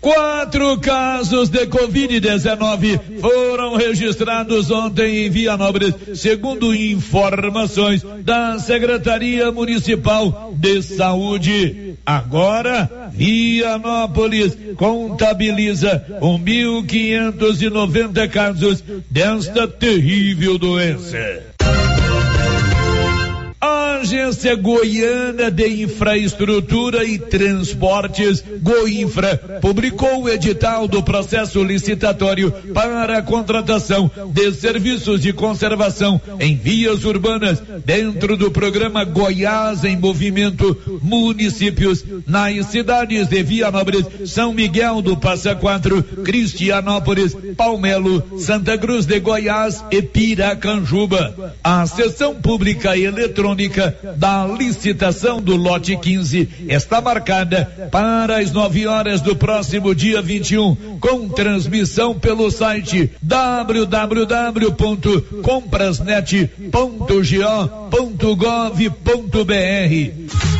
Quatro casos de Covid-19 foram registrados ontem em Vianópolis, segundo informações da Secretaria Municipal de Saúde. Agora, Vianópolis contabiliza 1.590 casos desta terrível doença. Agência Goiana de Infraestrutura e Transportes, Goinfra, publicou o edital do processo licitatório para a contratação de serviços de conservação em vias urbanas dentro do programa Goiás em Movimento Municípios nas cidades de Vianópolis, São Miguel do Passa Quatro, Cristianópolis, Palmelo, Santa Cruz de Goiás e Piracanjuba. A sessão pública eletrônica da licitação do lote 15 está marcada para as 9 horas do próximo dia 21, com transmissão pelo site www.comprasnet.go.gov.br.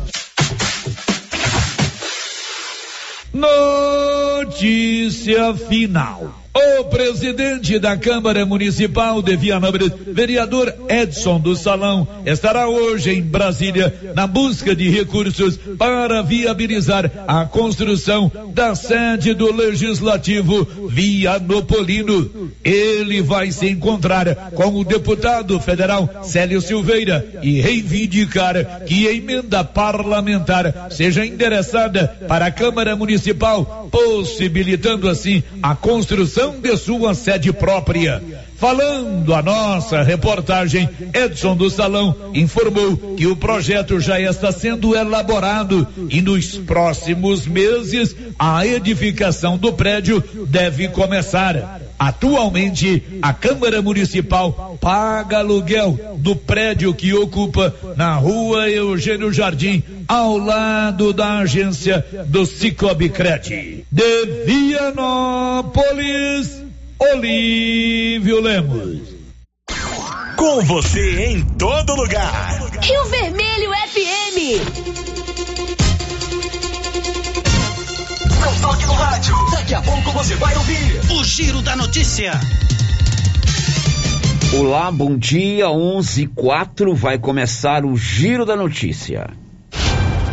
Notícia final. O presidente da Câmara Municipal de Vianópolis, vereador Edson do Salão, estará hoje em Brasília na busca de recursos para viabilizar a construção da sede do Legislativo Vianopolino. Ele vai se encontrar com o deputado federal Célio Silveira e reivindicar que a emenda parlamentar seja endereçada para a Câmara Municipal, possibilitando assim a construção de sua sede própria. Falando a nossa reportagem, Edson do Salão informou que o projeto já está sendo elaborado e nos próximos meses a edificação do prédio deve começar. Atualmente, a Câmara Municipal paga aluguel do prédio que ocupa na rua Eugênio Jardim, ao lado da agência do Cicobi Cred. De Vianópolis, Olívio Lemos. Com você em todo lugar. Rio Vermelho FM. Não toque no rádio. Daqui a pouco você vai ouvir o Giro da Notícia. Olá, bom dia. 11 4 vai começar o Giro da Notícia.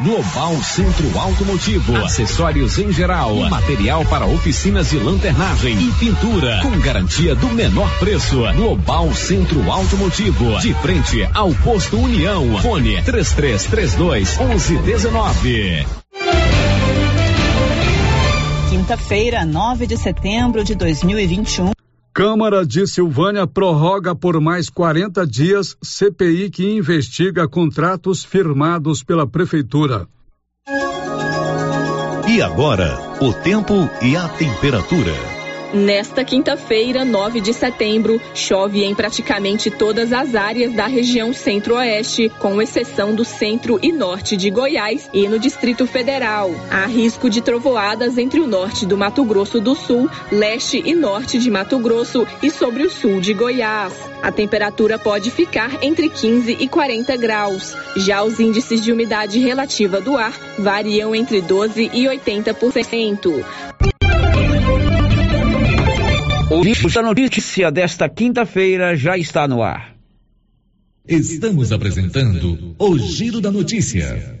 Global Centro Automotivo, acessórios em geral, material para oficinas de lanternagem e pintura, com garantia do menor preço. Global Centro Automotivo, de frente ao posto União. Fone 3332 1119. Quinta-feira, 9 de setembro de 2021. Câmara de Silvânia prorroga por mais 40 dias CPI que investiga contratos firmados pela Prefeitura. E agora, o tempo e a temperatura. Nesta quinta-feira, 9 de setembro, chove em praticamente todas as áreas da região centro-oeste, com exceção do centro e norte de Goiás e no Distrito Federal. Há risco de trovoadas entre o norte do Mato Grosso do Sul, leste e norte de Mato Grosso e sobre o sul de Goiás. A temperatura pode ficar entre 15 e 40 graus. Já os índices de umidade relativa do ar variam entre 12 e 80%. O Giro da Notícia desta quinta-feira já está no ar. Estamos apresentando o Giro da Notícia.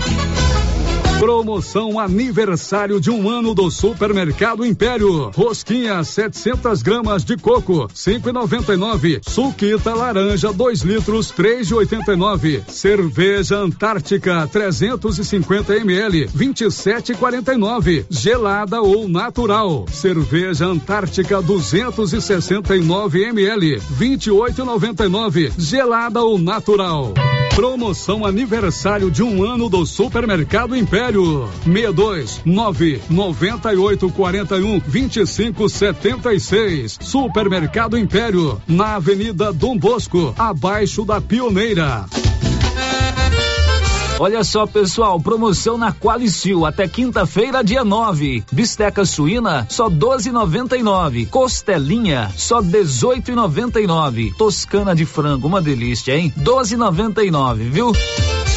Promoção aniversário de um ano do Supermercado Império. Rosquinha 700 gramas de coco, 5,99. Suquita laranja 2 litros, 3,89. Cerveja Antártica 350 ml, 27,49. Gelada ou natural. Cerveja Antártica 269 ml, 28,99. Gelada ou natural. Promoção aniversário de um ano do Supermercado Império. 62 9 98 41 25 76. Supermercado Império, na Avenida Dom Bosco, abaixo da Pioneira. Olha só, pessoal, promoção na Qualicil até quinta-feira, dia 9. Bisteca suína, só 12,99. Costelinha, só 18,99. Toscana de frango, uma delícia, hein? 12,99, viu?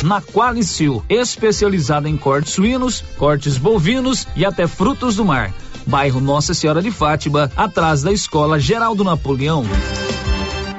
Na Qualicil, especializada em cortes suínos, cortes bovinos e até frutos do mar. Bairro Nossa Senhora de Fátima, atrás da Escola Geraldo Napoleão.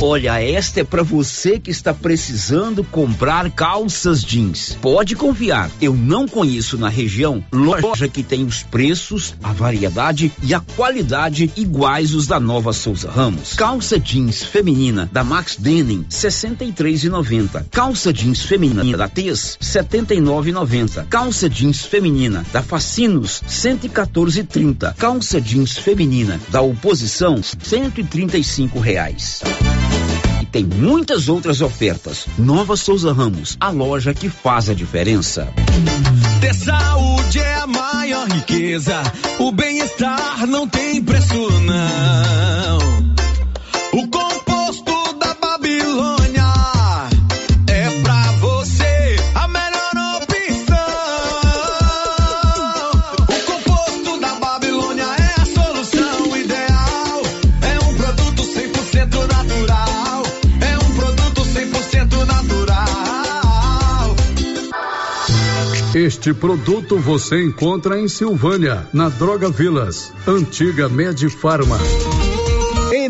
Olha, esta é para você que está precisando comprar calças jeans. Pode confiar, eu não conheço na região loja que tem os preços, a variedade e a qualidade iguais os da Nova Souza Ramos. Calça jeans feminina da Max Denim 63,90. Calça jeans feminina da Tez 79,90. Calça jeans feminina da Facinos 114,30. Calça jeans feminina da Oposição 135 reais. Tem muitas outras ofertas. Nova Souza Ramos, a loja que faz a diferença. Ter saúde é a maior riqueza. O bem-estar não tem preço, não. O Este produto você encontra em Silvânia, na Droga Vilas, antiga Medifarma.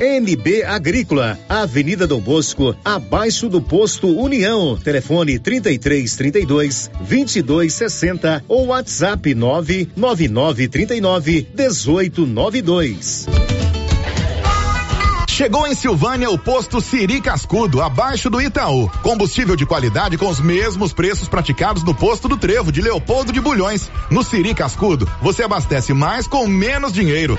NB Agrícola, Avenida Dom Bosco, abaixo do posto União. Telefone 33 32 22 60 ou WhatsApp 999 39 18 92. Chegou em Silvânia o posto Siri Cascudo, abaixo do Itaú. Combustível de qualidade com os mesmos preços praticados no posto do Trevo de Leopoldo de Bulhões. No Siri Cascudo, você abastece mais com menos dinheiro.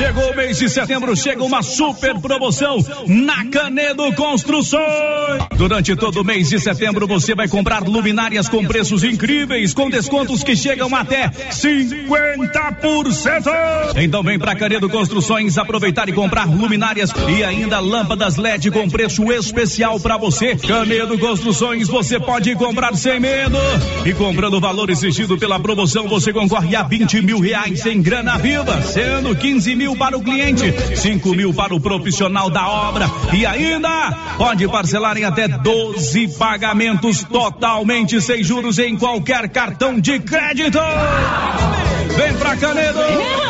Chegou o mês de setembro, chega uma super promoção na Canedo Construções. Durante todo o mês de setembro você vai comprar luminárias com preços incríveis, com descontos que chegam até 50%. Então vem pra Canedo Construções aproveitar e comprar luminárias e ainda lâmpadas LED com preço especial para você. Canedo Construções você pode comprar sem medo. E comprando o valor exigido pela promoção você concorre a 20 mil reais em grana viva, sendo 15 mil para o cliente, 5 mil para o profissional da obra e ainda pode parcelar em até 12 pagamentos totalmente sem juros em qualquer cartão de crédito. Vem pra Canedo!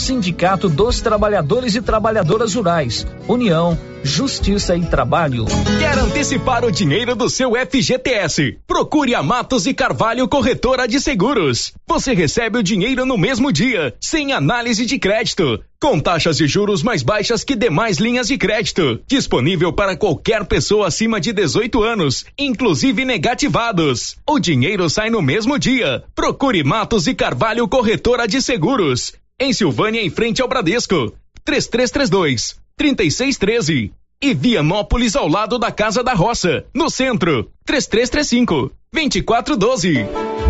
Sindicato dos Trabalhadores e Trabalhadoras Rurais, União, Justiça e Trabalho. Quer antecipar o dinheiro do seu FGTS? Procure a Matos e Carvalho Corretora de Seguros. Você recebe o dinheiro no mesmo dia, sem análise de crédito, com taxas de juros mais baixas que demais linhas de crédito. Disponível para qualquer pessoa acima de 18 anos, inclusive negativados. O dinheiro sai no mesmo dia. Procure Matos e Carvalho Corretora de Seguros. Em Silvânia, em frente ao Bradesco. 3332 3613. E Vianópolis ao lado da Casa da Roça, no centro. 3335 2412.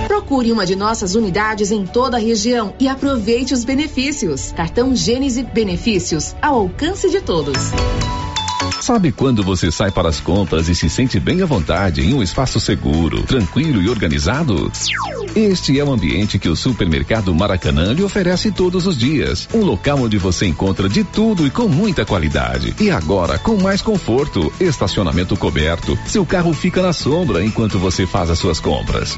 Procure uma de nossas unidades em toda a região e aproveite os benefícios. Cartão Gênese Benefícios ao alcance de todos. Sabe quando você sai para as compras e se sente bem à vontade em um espaço seguro, tranquilo e organizado? Este é o ambiente que o supermercado Maracanã lhe oferece todos os dias. Um local onde você encontra de tudo e com muita qualidade. E agora com mais conforto, estacionamento coberto. Seu carro fica na sombra enquanto você faz as suas compras.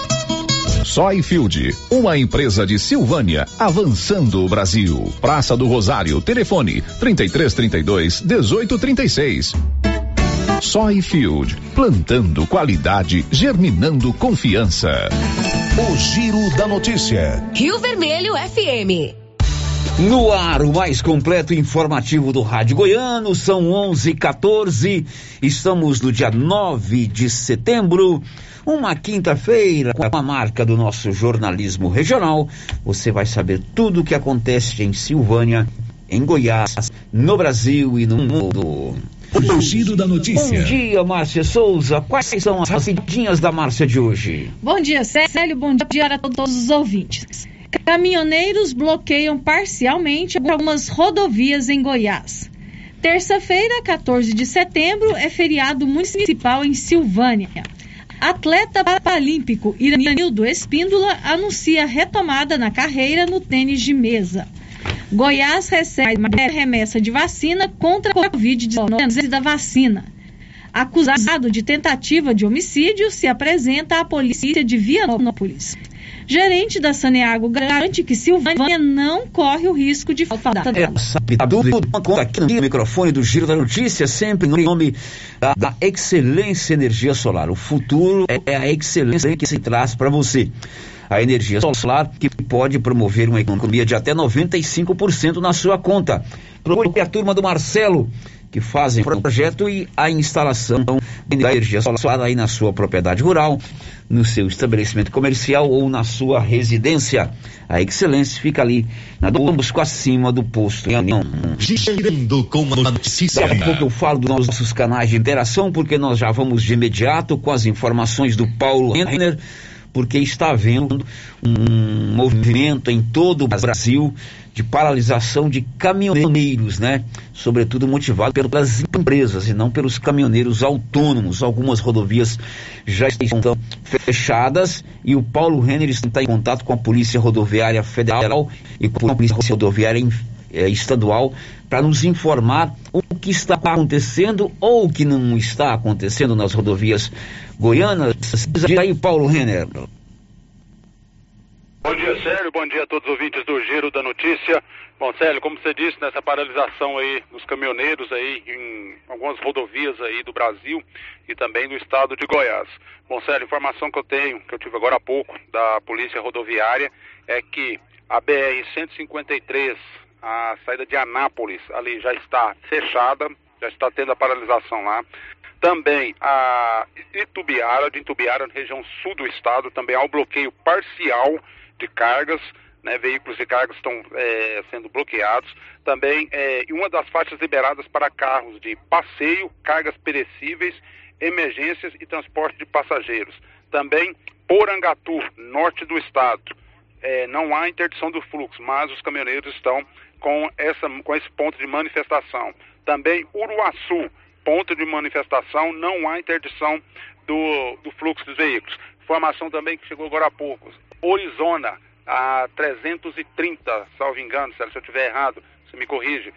Soyfield, uma empresa de Silvânia, avançando o Brasil. Praça do Rosário, telefone 3332 1836. Soyfield, plantando qualidade, germinando confiança. O Giro da Notícia. Rio Vermelho FM. No ar, o mais completo informativo do Rádio Goiano, são 11:14. Estamos no dia 9 de setembro, uma quinta-feira, com a marca do nosso jornalismo regional. Você vai saber tudo o que acontece em Silvânia, em Goiás, no Brasil e no mundo. O giro da notícia. Bom dia, Márcia Souza. Quais são as rapidinhas da Márcia de hoje? Bom dia, Célio. Bom dia a todos os ouvintes. Caminhoneiros bloqueiam parcialmente algumas rodovias em Goiás. Terça-feira, 14 de setembro, é feriado municipal em Silvânia. Atleta paralímpico Iranildo Espíndola anuncia retomada na carreira no tênis de mesa. Goiás recebe remessa de vacina contra a Covid-19 da vacina. Acusado de tentativa de homicídio se apresenta à polícia de Vianópolis. Gerente da Saneago garante que Silvânia não corre o risco de falta É, sabe tudo conta aqui no microfone do Giro da Notícia, sempre no nome da, da Excelência Energia Solar. O futuro é a excelência que se traz para você. A energia solar que pode promover uma economia de até 95% na sua conta. Procure a turma do Marcelo, que fazem o projeto e a instalação da energia solar aí na sua propriedade rural, no seu estabelecimento comercial ou na sua residência. A excelência fica ali na Dom Bosco acima do posto. Girando com a notícia. Daqui a pouco eu falo dos nossos canais de interação, porque nós já vamos de imediato com as informações do Paulo Renner, porque está havendo um movimento em todo o Brasil de paralisação de caminhoneiros, né? Sobretudo motivado pelas empresas e não pelos caminhoneiros autônomos. Algumas rodovias já estão fechadas e o Paulo Renner está em contato com a Polícia Rodoviária Federal e com a Polícia Rodoviária eh, Estadual para nos informar o que está acontecendo ou o que não está acontecendo nas rodovias goianas. Diz aí, Paulo Renner. Bom dia, Célio. Bom dia a todos os ouvintes do Giro da Notícia. Bom, Célio, como você disse, nessa paralisação aí dos caminhoneiros aí em algumas rodovias aí do Brasil e também do estado de Goiás. Bom, Célio, informação que eu tenho, que eu tive agora há pouco da Polícia Rodoviária, é que a BR-153, a saída de Anápolis, ali já está fechada, já está tendo a paralisação lá. Também a Itubiara, de Itubiara, na região sul do estado, também há um bloqueio parcial de cargas, né, veículos de cargas estão é, sendo bloqueados. Também é, uma das faixas liberadas para carros de passeio, cargas perecíveis, emergências e transporte de passageiros. Também Porangatu, norte do estado. É, não há interdição do fluxo, mas os caminhoneiros estão com, essa, com esse ponto de manifestação. Também Uruaçu, ponto de manifestação, não há interdição do, do fluxo dos veículos. Informação também que chegou agora há pouco. Orizona, a 330, salvo engano, se eu estiver errado, você me corrige.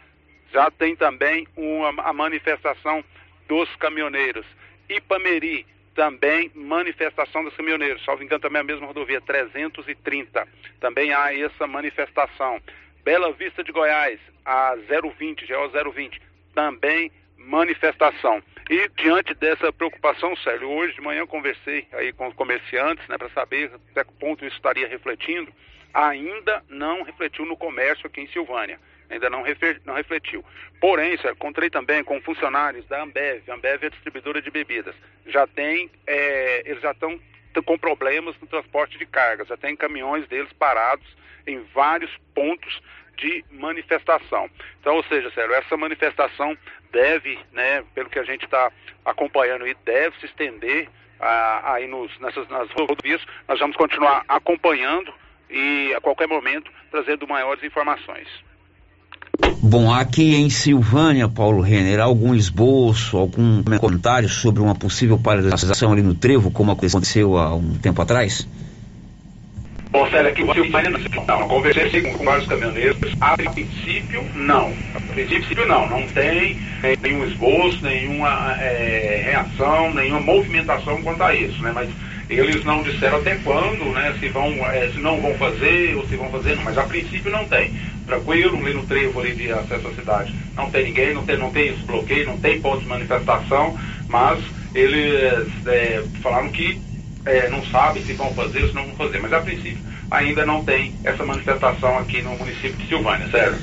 Já tem também uma, a manifestação dos caminhoneiros. Ipameri, também manifestação dos caminhoneiros, salvo engano também a mesma rodovia, 330. Também há essa manifestação. Bela Vista de Goiás, a 020, GO 020, também manifestação. E diante dessa preocupação, Célio, hoje de manhã conversei aí com comerciantes, né, para saber até que ponto isso estaria refletindo. Ainda não refletiu no comércio aqui em Silvânia. Ainda não, não refletiu. Porém, Célio, encontrei também com funcionários da Ambev. A Ambev é distribuidora de bebidas. Já tem, é, eles já estão com problemas no transporte de cargas. Já tem caminhões deles parados em vários pontos de manifestação. Então, ou seja, Célio, essa manifestação deve, né, pelo que a gente está acompanhando aí, deve se estender ah, aí nos, nessas nas rodovias. Nós vamos continuar acompanhando e a qualquer momento trazendo maiores informações. Bom, aqui em Silvânia, Paulo Renner, algum esboço, algum comentário sobre uma possível paralisação ali no trevo, como aconteceu há um tempo atrás? Célio, aqui você não, eu conversei com vários caminhoneiros, a princípio não, a princípio não, não tem nenhum esboço, nenhuma é, reação, nenhuma movimentação quanto a isso, né, mas eles não disseram até quando, né, se vão, é, se não vão fazer ou se vão fazer, mas a princípio não tem, tranquilo, ali no trevo ali de acesso à cidade, não tem ninguém, não tem, não tem esse bloqueio, não tem ponto de manifestação, mas eles é, falaram que é, não sabem se vão fazer ou se não vão fazer, mas a princípio ainda não tem essa manifestação aqui no município de Silvânia, sério.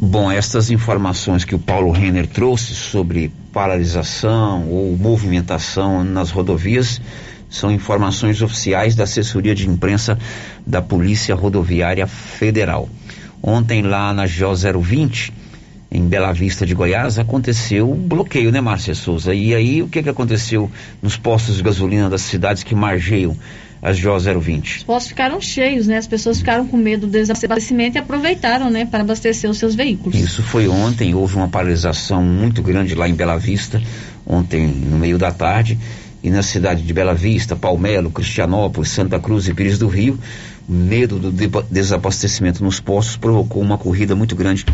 Bom, estas informações que o Paulo Renner trouxe sobre paralisação ou movimentação nas rodovias são informações oficiais da assessoria de imprensa da Polícia Rodoviária Federal. Ontem lá na GO 020, em Bela Vista de Goiás, aconteceu o bloqueio, né, Márcia Souza? E aí o que, que aconteceu nos postos de gasolina das cidades que margeiam as GO 020? Os postos ficaram cheios, né? As pessoas ficaram com medo do desabastecimento e aproveitaram, né, para abastecer os seus veículos. Isso foi ontem, houve uma paralisação muito grande lá em Bela Vista, ontem no meio da tarde, e na cidade de Bela Vista, Palmelo, Cristianópolis, Santa Cruz e Pires do Rio, medo do desabastecimento nos postos provocou uma corrida muito grande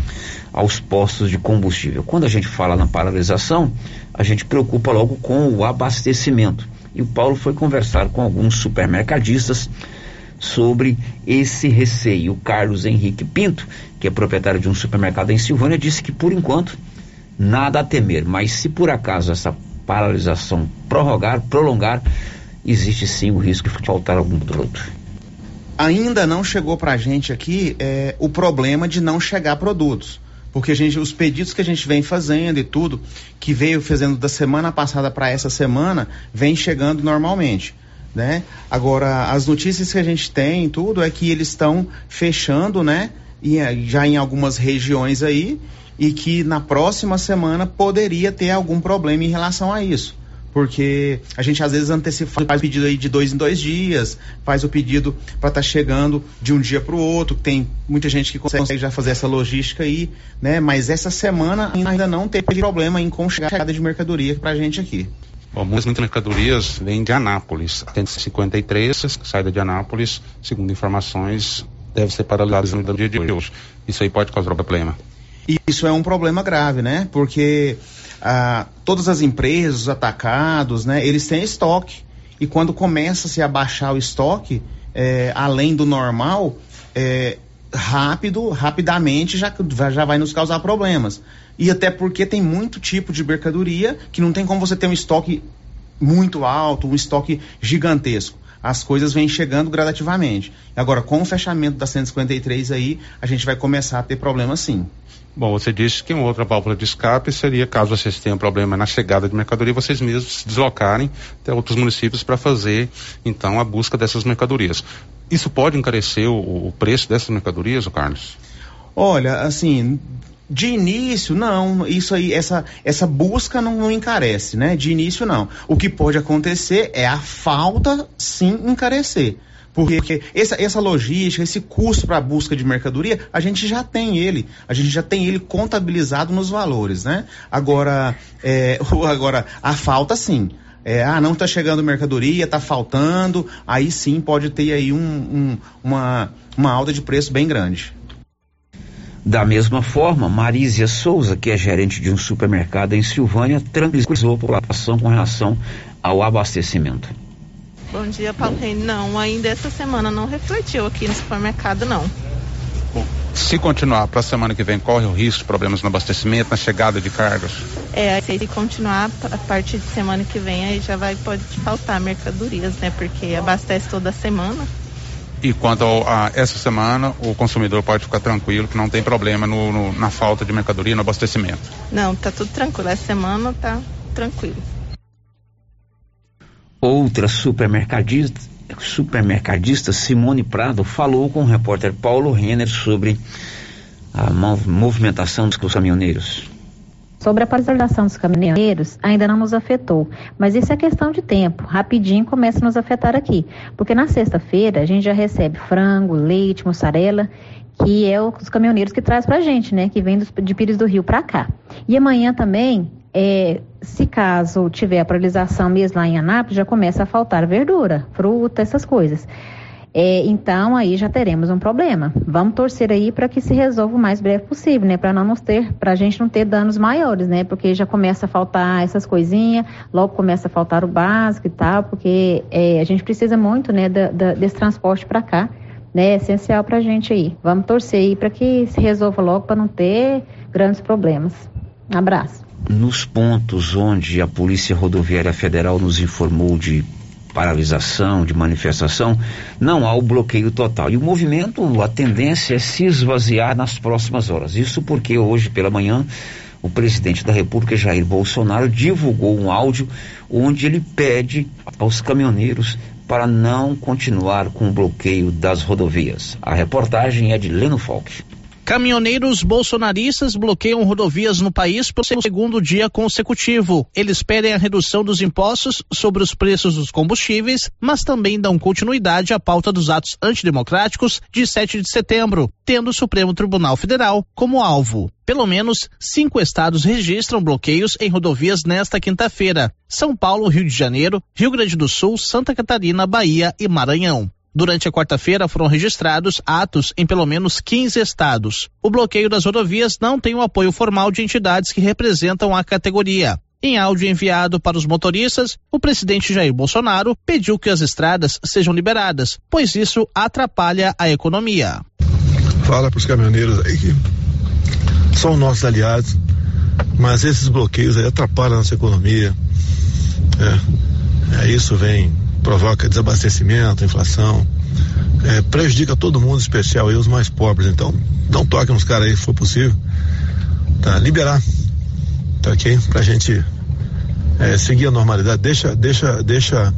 aos postos de combustível. Quando a gente fala na paralisação, a gente preocupa logo com o abastecimento. E o Paulo foi conversar com alguns supermercadistas sobre esse receio. O Carlos Henrique Pinto, que é proprietário de um supermercado em Silvânia, disse que por enquanto nada a temer, mas se por acaso essa paralisação prorrogar, prolongar, existe sim o risco de faltar algum produto. Ainda não chegou para a gente aqui é, o problema de não chegar produtos. Porque gente, os pedidos que a gente vem fazendo e tudo, que veio fazendo da semana passada para essa semana, vem chegando normalmente. Né? Agora, as notícias que a gente tem tudo é que eles estão fechando, né? E, já em algumas regiões aí, e que na próxima semana poderia ter algum problema em relação a isso. Porque a gente às vezes antecipa, faz o pedido aí de dois em dois dias, faz o pedido para estar tá chegando de um dia para o outro. Tem muita gente que consegue já fazer essa logística aí, né? Mas essa semana ainda não teve problema em com chegada de mercadoria para a gente aqui. Bom, muitas mercadorias vêm de Anápolis. A 153, saída de Anápolis, segundo informações, deve ser paralisada no dia de hoje. Isso aí pode causar problema. Isso é um problema grave, né? Porque ah, todas as empresas, os atacados, né? Eles têm estoque. E quando começa-se a o estoque, é, além do normal, é, rápido, rapidamente já, já vai nos causar problemas. E até porque tem muito tipo de mercadoria que não tem como você ter um estoque muito alto, um estoque gigantesco. As coisas vêm chegando gradativamente. Agora, com o fechamento da 153 aí, a gente vai começar a ter problemas sim. Bom, você disse que uma outra válvula de escape seria, caso vocês tenham problema na chegada de mercadoria, vocês mesmos se deslocarem até outros municípios para fazer, então, a busca dessas mercadorias. Isso pode encarecer o, o preço dessas mercadorias, Carlos? Olha, assim, de início, não. Isso aí, essa, essa busca não, não, encarece, né? De início, não. O que pode acontecer é a falta, sim, encarecer. Porque essa, essa logística, esse custo para a busca de mercadoria, a gente já tem ele. A gente já tem ele contabilizado nos valores, né? Agora, é, agora a falta sim. É, ah, não está chegando mercadoria, está faltando, aí sim pode ter aí um, um, uma, uma alta de preço bem grande. Da mesma forma, Marísia Souza, que é gerente de um supermercado em Silvânia, tranquilizou a população com relação ao abastecimento. Bom dia, Paulo Reino. Não, ainda essa semana não refletiu aqui no supermercado, não. Bom, se continuar para a semana que vem, corre o risco de problemas no abastecimento, na chegada de cargas? É, se continuar a partir de semana que vem, aí já vai pode faltar mercadorias, né? Porque abastece toda semana. E quanto a, a essa semana, o consumidor pode ficar tranquilo que não tem problema no, no, na falta de mercadoria, no abastecimento? Não, tá tudo tranquilo. Essa semana tá tranquilo. Outra supermercadista, supermercadista Simone Prado falou com o repórter Paulo Renner sobre a movimentação dos caminhoneiros. Sobre a paralisação dos caminhoneiros, ainda não nos afetou, mas isso é questão de tempo. Rapidinho começa a nos afetar aqui, porque na sexta-feira a gente já recebe frango, leite, mussarela, que é os caminhoneiros que traz pra gente, né, que vem dos, de Pires do Rio para cá. E amanhã também é, se caso tiver a paralisação mesmo lá em Anápolis, já começa a faltar verdura, fruta, essas coisas. É, então aí já teremos um problema. Vamos torcer aí para que se resolva o mais breve possível, né? Para não nos ter, para a gente não ter danos maiores, né? Porque já começa a faltar essas coisinhas, logo começa a faltar o básico e tal, porque é, a gente precisa muito, né, da, da, desse transporte para cá, né? Essencial para a gente aí. Vamos torcer aí para que se resolva logo para não ter grandes problemas. Um abraço nos pontos onde a Polícia Rodoviária Federal nos informou de paralisação, de manifestação, não há o bloqueio total. E o movimento, a tendência é se esvaziar nas próximas horas. Isso porque hoje pela manhã o presidente da República, Jair Bolsonaro, divulgou um áudio onde ele pede aos caminhoneiros para não continuar com o bloqueio das rodovias. A reportagem é de Leno Falk. Caminhoneiros bolsonaristas bloqueiam rodovias no país pelo segundo dia consecutivo. Eles pedem a redução dos impostos sobre os preços dos combustíveis, mas também dão continuidade à pauta dos atos antidemocráticos de 7 de setembro, tendo o Supremo Tribunal Federal como alvo. Pelo menos cinco estados registram bloqueios em rodovias nesta quinta-feira: São Paulo, Rio de Janeiro, Rio Grande do Sul, Santa Catarina, Bahia e Maranhão. Durante a quarta-feira foram registrados atos em pelo menos 15 estados. O bloqueio das rodovias não tem o apoio formal de entidades que representam a categoria. Em áudio enviado para os motoristas, o presidente Jair Bolsonaro pediu que as estradas sejam liberadas, pois isso atrapalha a economia. Fala para os caminhoneiros aí que são nossos aliados, mas esses bloqueios aí atrapalham a nossa economia. É, é isso vem provoca desabastecimento, inflação, é, prejudica todo mundo, especial aí os mais pobres. Então, não toque nos caras aí se for possível. Tá, liberar. Tá ok? Pra gente é, seguir a normalidade. Deixa, deixa, deixa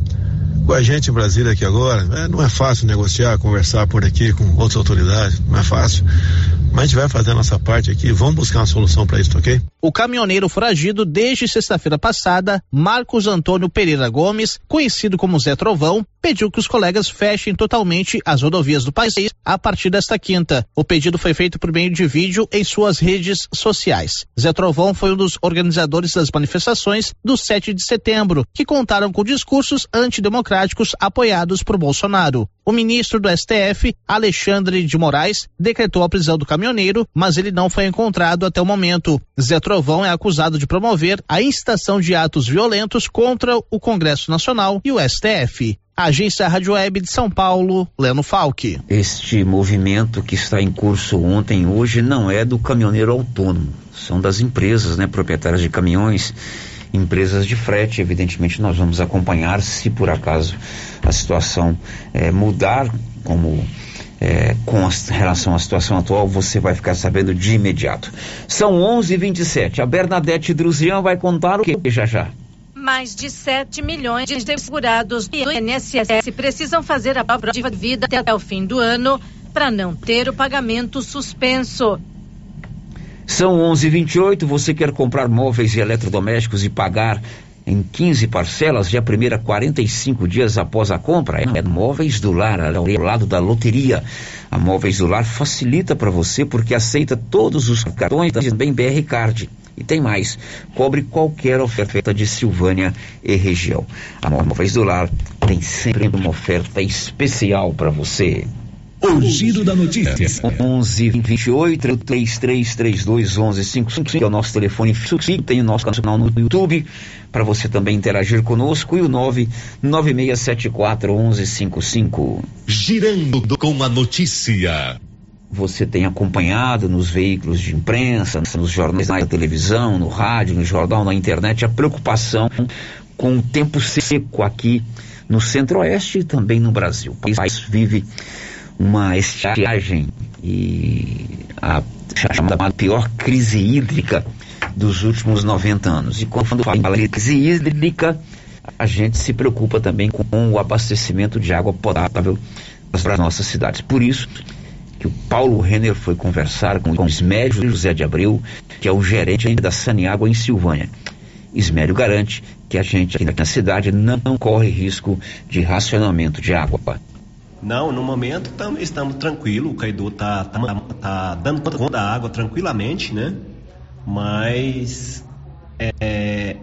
com a gente em Brasília aqui agora. É, não é fácil negociar, conversar por aqui com outras autoridades. Não é fácil. Mas a gente vai fazer a nossa parte aqui, vamos buscar uma solução para isso, ok? O caminhoneiro foragido desde sexta-feira passada, Marcos Antônio Pereira Gomes, conhecido como Zé Trovão, pediu que os colegas fechem totalmente as rodovias do país a partir desta quinta. O pedido foi feito por meio de vídeo em suas redes sociais. Zé Trovão foi um dos organizadores das manifestações do 7 de setembro, que contaram com discursos antidemocráticos apoiados por Bolsonaro. O ministro do STF, Alexandre de Moraes, decretou a prisão do caminhoneiro, mas ele não foi encontrado até o momento. Zé Trovão é acusado de promover a incitação de atos violentos contra o Congresso Nacional e o STF. Agência Rádio Web de São Paulo, Leno Falck. Este movimento que está em curso ontem hoje não é do caminhoneiro autônomo, são das empresas, né, proprietárias de caminhões, empresas de frete. Evidentemente, nós vamos acompanhar se por acaso a situação eh, mudar, como eh, com relação à situação atual, você vai ficar sabendo de imediato. São 11:27. A Bernadette Druzian vai contar o que já já. Mais de 7 milhões de segurados do INSS precisam fazer a prova de vida até o fim do ano para não ter o pagamento suspenso. São 11:28. Você quer comprar móveis e eletrodomésticos e pagar em 15 parcelas de a primeira 45 dias após a compra? É Móveis do Lar, ao lado da loteria. A Móveis do Lar facilita para você porque aceita todos os cartões também BR Card. E tem mais, cobre qualquer oferta de Silvânia e região. A Móveis do Lar tem sempre uma oferta especial para você. O giro da notícia. 11 28 3332 1155 que é o nosso telefone fixo. Tem o nosso canal no YouTube para você também interagir conosco e o 99674 1155. Girando com a notícia. Você tem acompanhado nos veículos de imprensa, nos jornais, na televisão, no rádio, no jornal, na internet, a preocupação com o tempo seco aqui no Centro-Oeste e também no Brasil. O país vive uma estiagem e a chamada pior crise hídrica dos últimos 90 anos. E quando fala de crise hídrica, a gente se preocupa também com o abastecimento de água potável para as nossas cidades. Por isso que o Paulo Renner foi conversar com o Ismério José de Abreu, que é o gerente da Saniágua em Silvânia. Ismério garante que a gente aqui na cidade não corre risco de racionamento de água. Não, no momento tam, estamos tranquilos, o Caidu tá, tá, tá, dando conta da água tranquilamente, né? Mas, é,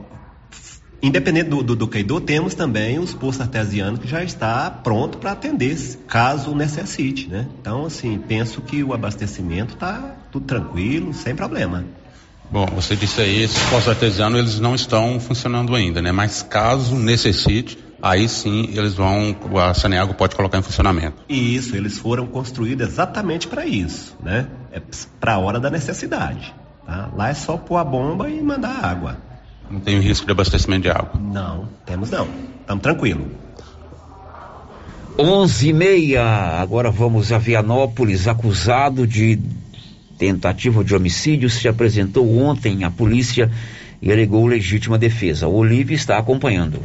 independente do, do, do temos também os postos artesianos que já está pronto para atender, caso necessite, né? Então, assim, penso que o abastecimento tá tudo tranquilo, sem problema. Bom, você disse aí, esses postos artesianos, eles não estão funcionando ainda, né? Mas caso necessite, aí sim eles vão, a Saneago pode colocar em funcionamento. Isso, eles foram construídos exatamente para isso, né? É para a hora da necessidade. Tá? Lá é só pôr a bomba e mandar água. Não tem risco de abastecimento de água? Não, temos não. Estamos tranquilos. 11 e meia. Agora vamos a Vianópolis. Acusado de tentativa de homicídio se apresentou ontem à polícia e alegou legítima defesa. O Olívio está acompanhando.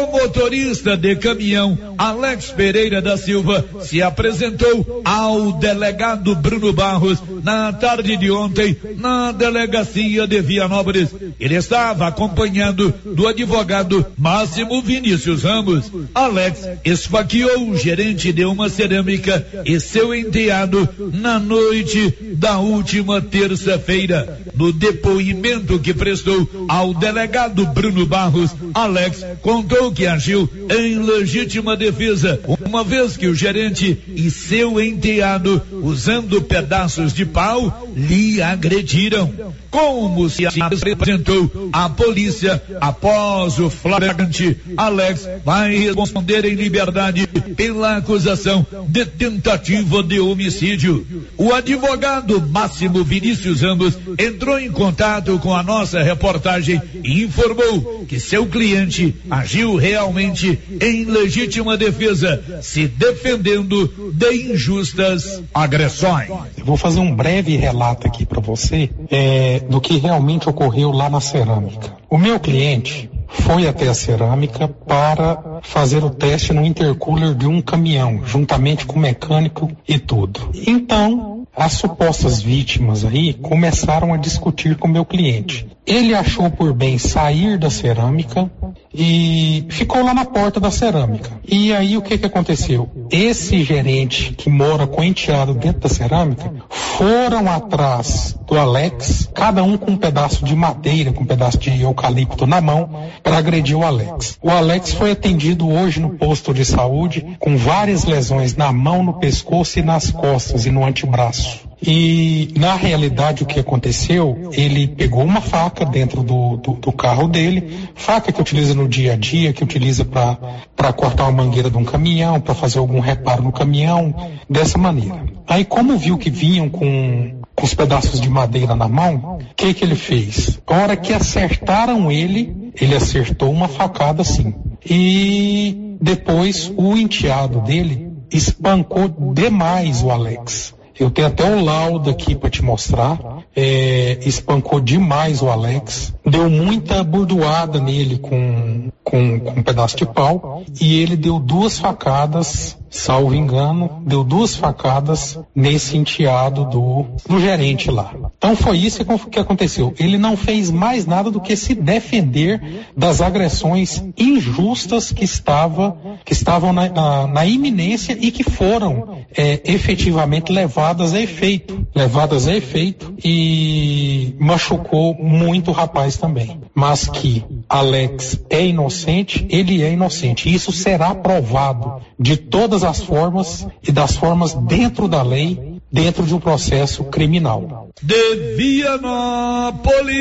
O motorista de caminhão Alex Pereira da Silva se apresentou ao delegado Bruno Barros na tarde de ontem na delegacia de Vianópolis. Ele estava acompanhado do advogado Máximo Vinícius Ramos. Alex esfaqueou o gerente de uma cerâmica e seu enteado na noite da última terça-feira. No depoimento que prestou ao delegado Bruno Barros, Alex contou que agiu em legítima defesa, uma vez que o gerente e seu enteado, usando pedaços de pau, lhe agrediram. Como se apresentou à polícia após o flagrante, Alex vai responder em liberdade pela acusação de tentativa de homicídio. O advogado Máximo Vinícius Ramos entrou em contato com a nossa reportagem e informou que seu cliente agiu realmente em legítima defesa, se defendendo de injustas agressões. Eu vou fazer um breve relato aqui para você é, do que realmente ocorreu lá na cerâmica. O meu cliente foi até a cerâmica para fazer o teste no intercooler de um caminhão, juntamente com o mecânico e tudo. Então, as supostas vítimas aí começaram a discutir com meu cliente. Ele achou por bem sair da cerâmica e ficou lá na porta da cerâmica. E aí o que que aconteceu? Esse gerente que mora com o enteado dentro da cerâmica foram atrás do Alex, cada um com um pedaço de madeira, com um pedaço de eucalipto na mão, para agredir o Alex. O Alex foi atendido hoje no posto de saúde com várias lesões na mão, no pescoço e nas costas e no antebraço. E na realidade o que aconteceu, ele pegou uma faca dentro do, do, do carro dele, faca que utiliza no dia a dia, que utiliza para cortar uma mangueira de um caminhão, para fazer algum reparo no caminhão, dessa maneira. Aí como viu que vinham com, com os pedaços de madeira na mão, o que que ele fez? A hora que acertaram ele, ele acertou uma facada assim. E depois o enteado dele espancou demais o Alex. Eu tenho até um laudo aqui para te mostrar. É, espancou demais o Alex, deu muita burdoada nele com, com, com um pedaço de pau e ele deu duas facadas, salvo engano, deu duas facadas nesse enteado do, do gerente lá. Então foi isso que aconteceu. Ele não fez mais nada do que se defender das agressões injustas que, estava, que estavam na, na, na iminência e que foram é, efetivamente levadas a efeito. Levadas a efeito e machucou muito o rapaz também. Mas que Alex é inocente, ele é inocente. Isso será provado de todas as formas e das formas dentro da lei, dentro de um processo criminal. De Vianópolis,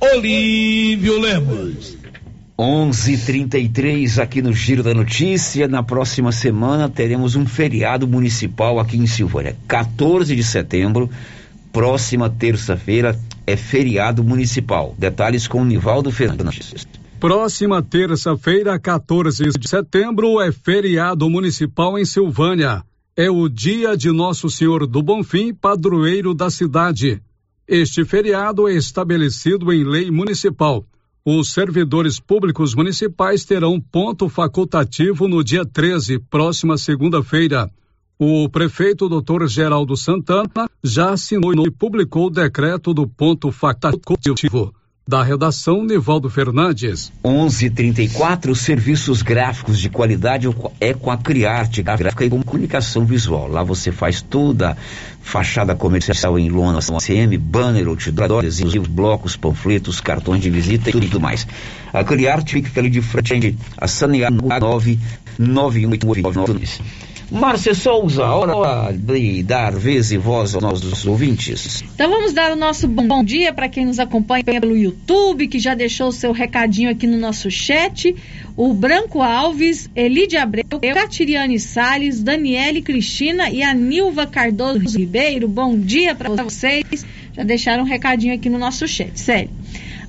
Olívio Lemos. 11:33 aqui no Giro da Notícia. Na próxima semana teremos um feriado municipal aqui em Silvânia. 14 de setembro, próxima terça-feira, é feriado municipal. Detalhes com o Nivaldo Fernandes. Próxima terça-feira, 14 de setembro, é feriado municipal em Silvânia. É o dia de Nosso Senhor do Bonfim, padroeiro da cidade. Este feriado é estabelecido em lei municipal. Os servidores públicos municipais terão ponto facultativo no dia 13, próxima segunda-feira. O prefeito Dr. Geraldo Santana já assinou e publicou o decreto do ponto facultativo. Da redação, Nivaldo Fernandes. 11:34 Serviços gráficos de qualidade é com a Criarte Gráfica e Comunicação Visual. Lá você faz toda fachada comercial em lona, CM, banner, outdoor, adesivos, blocos, panfletos, cartões de visita e tudo mais. A Criarte fica ali de frente a Sanear 9 9189 Márcia Souza, hora de dar vez e voz aos nossos ouvintes. Então vamos dar o nosso bom, dia para quem nos acompanha pelo YouTube, que já deixou o seu recadinho aqui no nosso chat. O Branco Alves, Elide Abreu, Catiriane Salles, Daniele Cristina e a Nilva Cardoso Ribeiro. Bom dia para vocês. Já deixaram um recadinho aqui no nosso chat, sério.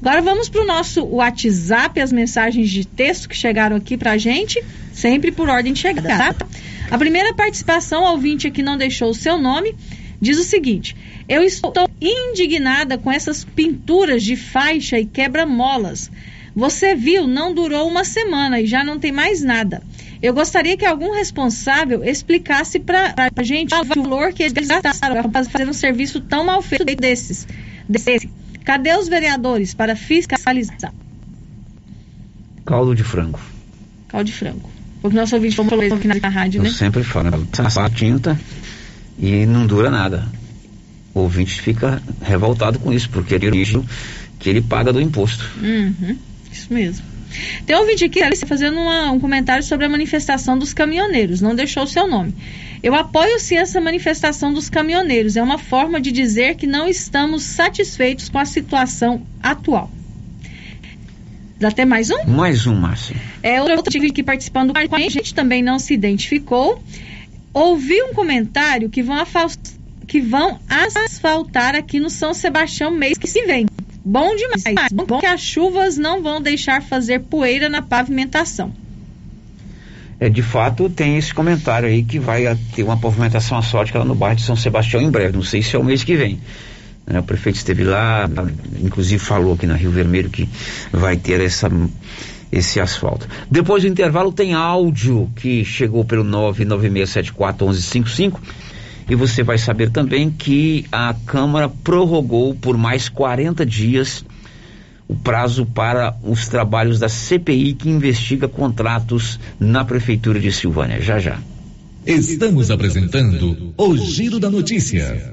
Agora vamos para o nosso WhatsApp, as mensagens de texto que chegaram aqui para gente. Sempre por ordem de chegada, tá? A primeira participação, ouvinte que não deixou o seu nome, diz o seguinte: Eu estou indignada com essas pinturas de faixa e quebra-molas. Você viu, não durou uma semana e já não tem mais nada. Eu gostaria que algum responsável explicasse para a gente o valor que eles gastaram para fazer um serviço tão mal feito desses. desse. Cadê os vereadores para fiscalizar? Caldo de frango. Caldo de frango. Porque nosso ouvinte falou aqui na, na rádio, Eu né? sempre falo, né? A tinta e não dura nada. O ouvinte fica revoltado com isso, porque ele lixo que ele paga do imposto. Uhum, isso mesmo. Tem um ouvinte aqui Alice, fazendo uma- um comentário sobre a manifestação dos caminhoneiros, não deixou o seu nome. Eu apoio sim essa manifestação dos caminhoneiros, é uma forma de dizer que não estamos satisfeitos com a situação atual. Dá até mais um? Mais um, Márcio. É, outro tive aqui participando com a gente, também não se identificou. Ouvi um comentário que vão, que vão asfaltar aqui no São Sebastião mês que se vem. Bom demais. Bom que as chuvas não vão deixar fazer poeira na pavimentação. É, de fato, tem esse comentário aí que vai ter uma pavimentação asfáltica lá no bairro de São Sebastião em breve. Não sei se é o mês que vem. Né? o prefeito esteve lá, inclusive falou aqui na Rio Vermelho que vai ter essa, esse asfalto. Depois do intervalo tem áudio que chegou pelo 996741155 e você vai saber também que a Câmara prorrogou por mais 40 dias o prazo para os trabalhos da CPI que investiga contratos na Prefeitura de Silvânia. Já já. Estamos apresentando o Giro da Notícia.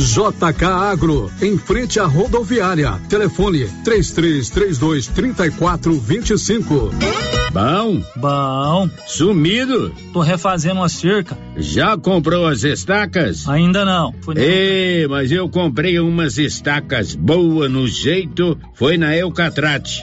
JK Agro, em frente à rodoviária. Telefone 3332 3425. Bom? Bom. Sumido? Tô refazendo uma cerca. Já comprou as estacas? Ainda não. Ei, mas eu comprei umas estacas boas no jeito, foi na Eucatrate.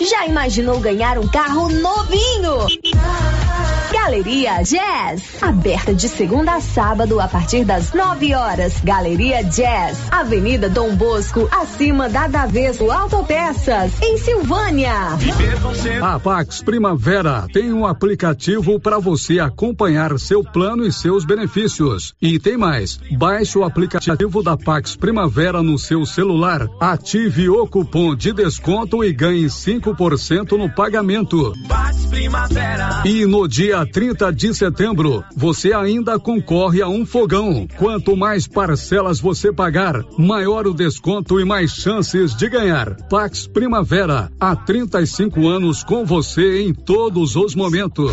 Já imaginou ganhar um carro novinho? Galeria Jazz, aberta de segunda a sábado a partir das 9 horas. Galeria Jazz, Avenida Dom Bosco, acima da Daveso Autopeças, em Silvânia. A Pax Primavera tem um aplicativo para você acompanhar seu plano e seus benefícios. E tem mais, baixe o aplicativo da Pax Primavera no seu celular, ative o cupom de desconto e ganhe 5% no pagamento. E no dia 30 de setembro, você ainda concorre a um fogão. Quanto mais parcelas você pagar, maior o desconto e mais chances de ganhar. Pax Primavera, há 35 anos com você em todos os momentos.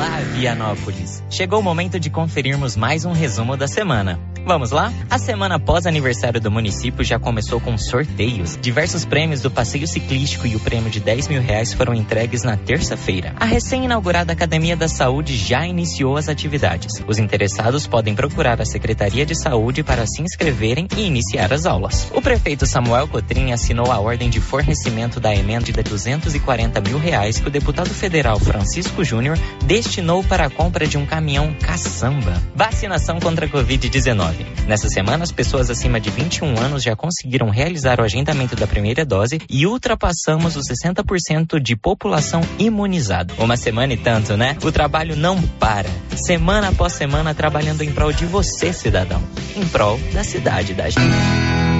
Olá, Vianópolis. Chegou o momento de conferirmos mais um resumo da semana. Vamos lá? A semana após aniversário do município já começou com sorteios. Diversos prêmios do passeio ciclístico e o prêmio de 10 mil reais foram entregues na terça-feira. A recém-inaugurada Academia da Saúde já iniciou as atividades. Os interessados podem procurar a Secretaria de Saúde para se inscreverem e iniciar as aulas. O prefeito Samuel Cotrim assinou a ordem de fornecimento da emenda de 240 mil reais que o deputado federal Francisco Júnior destinou para a compra de um caminhão caçamba. Vacinação contra a Covid-19. Nessa semana, as pessoas acima de 21 anos já conseguiram realizar o agendamento da primeira dose e ultrapassamos os 60% de população imunizada. Uma semana e tanto, né? O trabalho não para. Semana após semana trabalhando em prol de você, cidadão. Em prol da cidade da gente.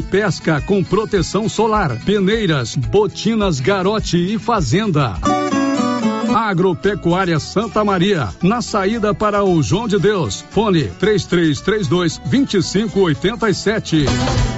pesca com proteção solar, peneiras, botinas garote e fazenda. Agropecuária Santa Maria, na saída para o João de Deus. Fone 3332 2587.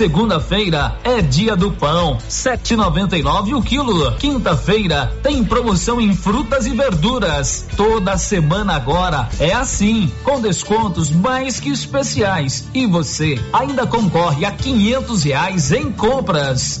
Segunda-feira é dia do pão, 7,99 o quilo. Quinta-feira tem promoção em frutas e verduras. Toda semana agora é assim, com descontos mais que especiais. E você ainda concorre a 500 reais em compras.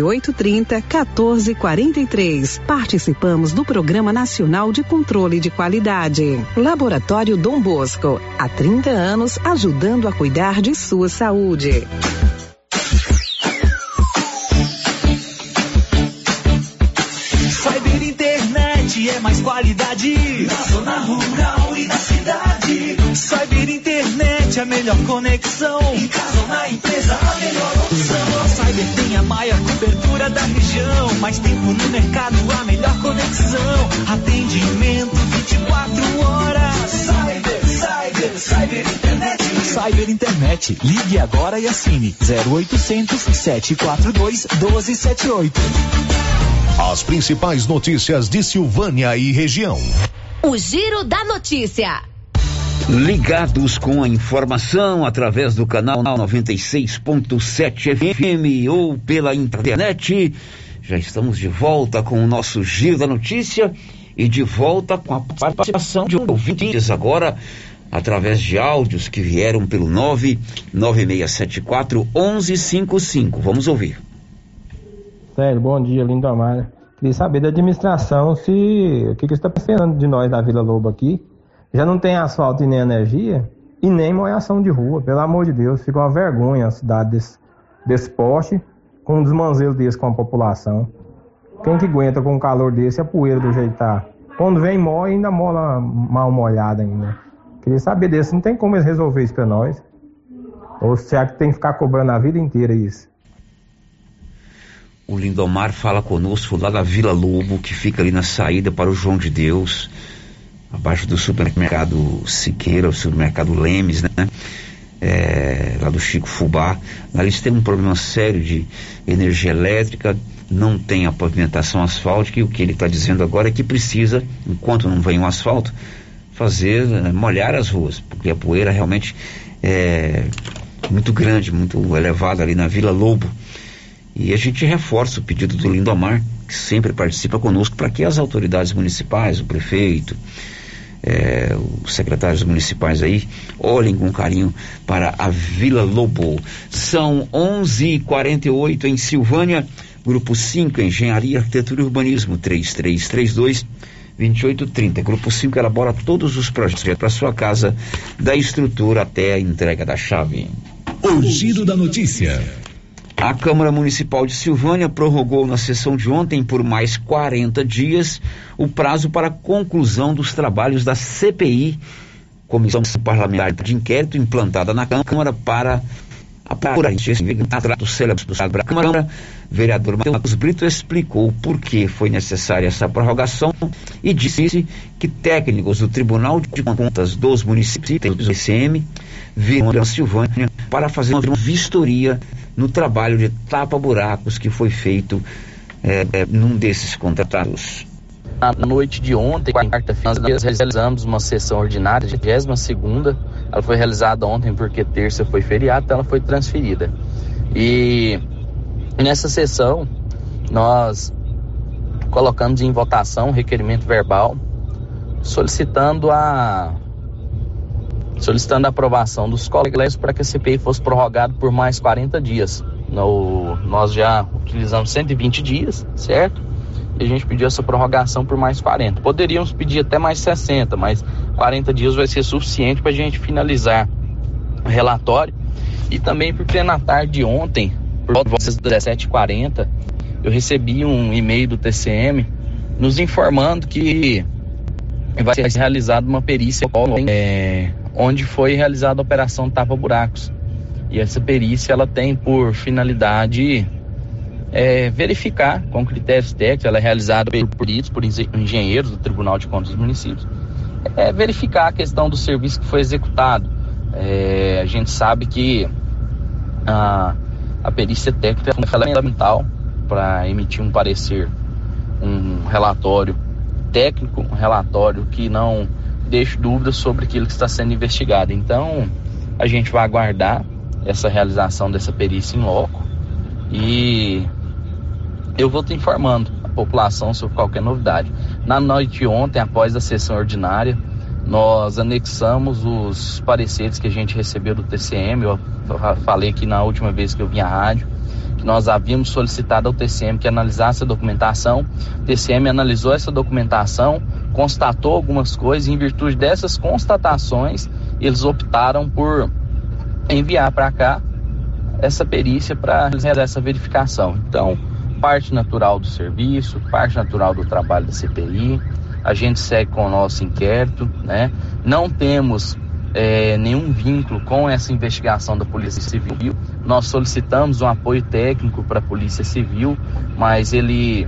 9830 1443. Participamos do Programa Nacional de Controle de Qualidade. Laboratório Dom Bosco, há 30 anos ajudando a cuidar de sua saúde. Cyber Internet é mais qualidade na zona rural e na cidade. Cyber Internet é a melhor conexão. Em casa ou na empresa, a melhor opção. A Cyber tem a maior cobertura da região. Mais tempo no mercado, a melhor conexão. Atendimento 24 horas. Cyber, Cyber, Cyber Internet. Cyber Internet. Ligue agora e assine 0800 742 1278. As principais notícias de Silvânia e região. O Giro da Notícia. Ligados com a informação através do canal 96.7 FM ou pela internet. Já estamos de volta com o nosso Giro da Notícia e de volta com a participação de ouvintes agora através de áudios que vieram pelo 99674 1155. Vamos ouvir. Sério, bom dia, Lindomar. Queria saber da administração se o que, que está pensando de nós da Vila Lobo aqui. Já não tem asfalto e nem energia e nem moiação de rua. Pelo amor de Deus, fica uma vergonha a cidade desse, desse poste com um desmanzelo desse com a população. Quem que aguenta com um calor desse a poeira do jeito tá? Quando vem mola, ainda mola mal molhada ainda. Queria saber desse, não tem como eles resolver isso para nós. Ou será que tem que ficar cobrando a vida inteira isso? O Lindomar fala conosco lá da Vila Lobo, que fica ali na saída para o João de Deus, abaixo do supermercado Siqueira, o supermercado Lemes, né? É, lá do Chico Fubá. Lá eles têm um problema sério de energia elétrica, não tem a pavimentação asfáltica e o que ele está dizendo agora é que precisa, enquanto não vem o asfalto, fazer, né, molhar as ruas, porque a poeira realmente é muito grande, muito elevada ali na Vila Lobo. E a gente reforça o pedido do Lindomar, que sempre participa conosco, para que as autoridades municipais, o prefeito, é, os secretários municipais aí, olhem com carinho para a Vila Lobo. São 11:48 em Silvânia, grupo 5, Engenharia, Arquitetura e Urbanismo, 3332 2830. Grupo 5 elabora todos os projetos para sua casa, da estrutura até a entrega da chave. O giro da notícia. A Câmara Municipal de Silvânia prorrogou na sessão de ontem por mais 40 dias o prazo para conclusão dos trabalhos da CPI, Comissão Parlamentar de Inquérito, implantada na Câmara para apurar atrato célebre do da Câmara. Vereador Matheus Brito explicou por que foi necessária essa prorrogação e disse que técnicos do Tribunal de Contas dos municípios do ICM viram a Silvânia para fazer uma vistoria no trabalho de tapa-buracos que foi feito é, é, num desses contratados. Na noite de ontem, quarta-feira, nós realizamos uma sessão ordinária de 22 segunda. Ela foi realizada ontem porque terça foi feriado, então ela foi transferida. E Nessa sessão, nós colocamos em votação um requerimento verbal solicitando a solicitando a aprovação dos colegas para que a CPI fosse prorrogada por mais 40 dias. No, nós já utilizamos 120 dias, certo? E a gente pediu essa prorrogação por mais 40. Poderíamos pedir até mais 60, mas 40 dias vai ser suficiente para a gente finalizar o relatório. E também porque na tarde de ontem, por volta das 17h40, eu recebi um e-mail do TCM nos informando que vai ser realizada uma perícia é, onde foi realizada a operação Tapa Buracos. E essa perícia ela tem por finalidade é, verificar com critérios técnicos, ela é realizada por peritos, por engenheiros do Tribunal de Contas dos Municípios, é verificar a questão do serviço que foi executado. É, a gente sabe que a, a perícia técnica é fundamental para emitir um parecer, um relatório técnico, um relatório que não deixe dúvidas sobre aquilo que está sendo investigado. Então, a gente vai aguardar essa realização dessa perícia em loco e eu vou te informando a população sobre qualquer novidade. Na noite de ontem, após a sessão ordinária, nós anexamos os pareceres que a gente recebeu do TCM. Eu falei aqui na última vez que eu vim à rádio que nós havíamos solicitado ao TCM que analisasse a documentação. O TCM analisou essa documentação, constatou algumas coisas, e em virtude dessas constatações, eles optaram por enviar para cá essa perícia para realizar essa verificação. Então, parte natural do serviço, parte natural do trabalho da CPI. A gente segue com o nosso inquérito, né? Não temos é, nenhum vínculo com essa investigação da Polícia Civil. Nós solicitamos um apoio técnico para a Polícia Civil, mas ele,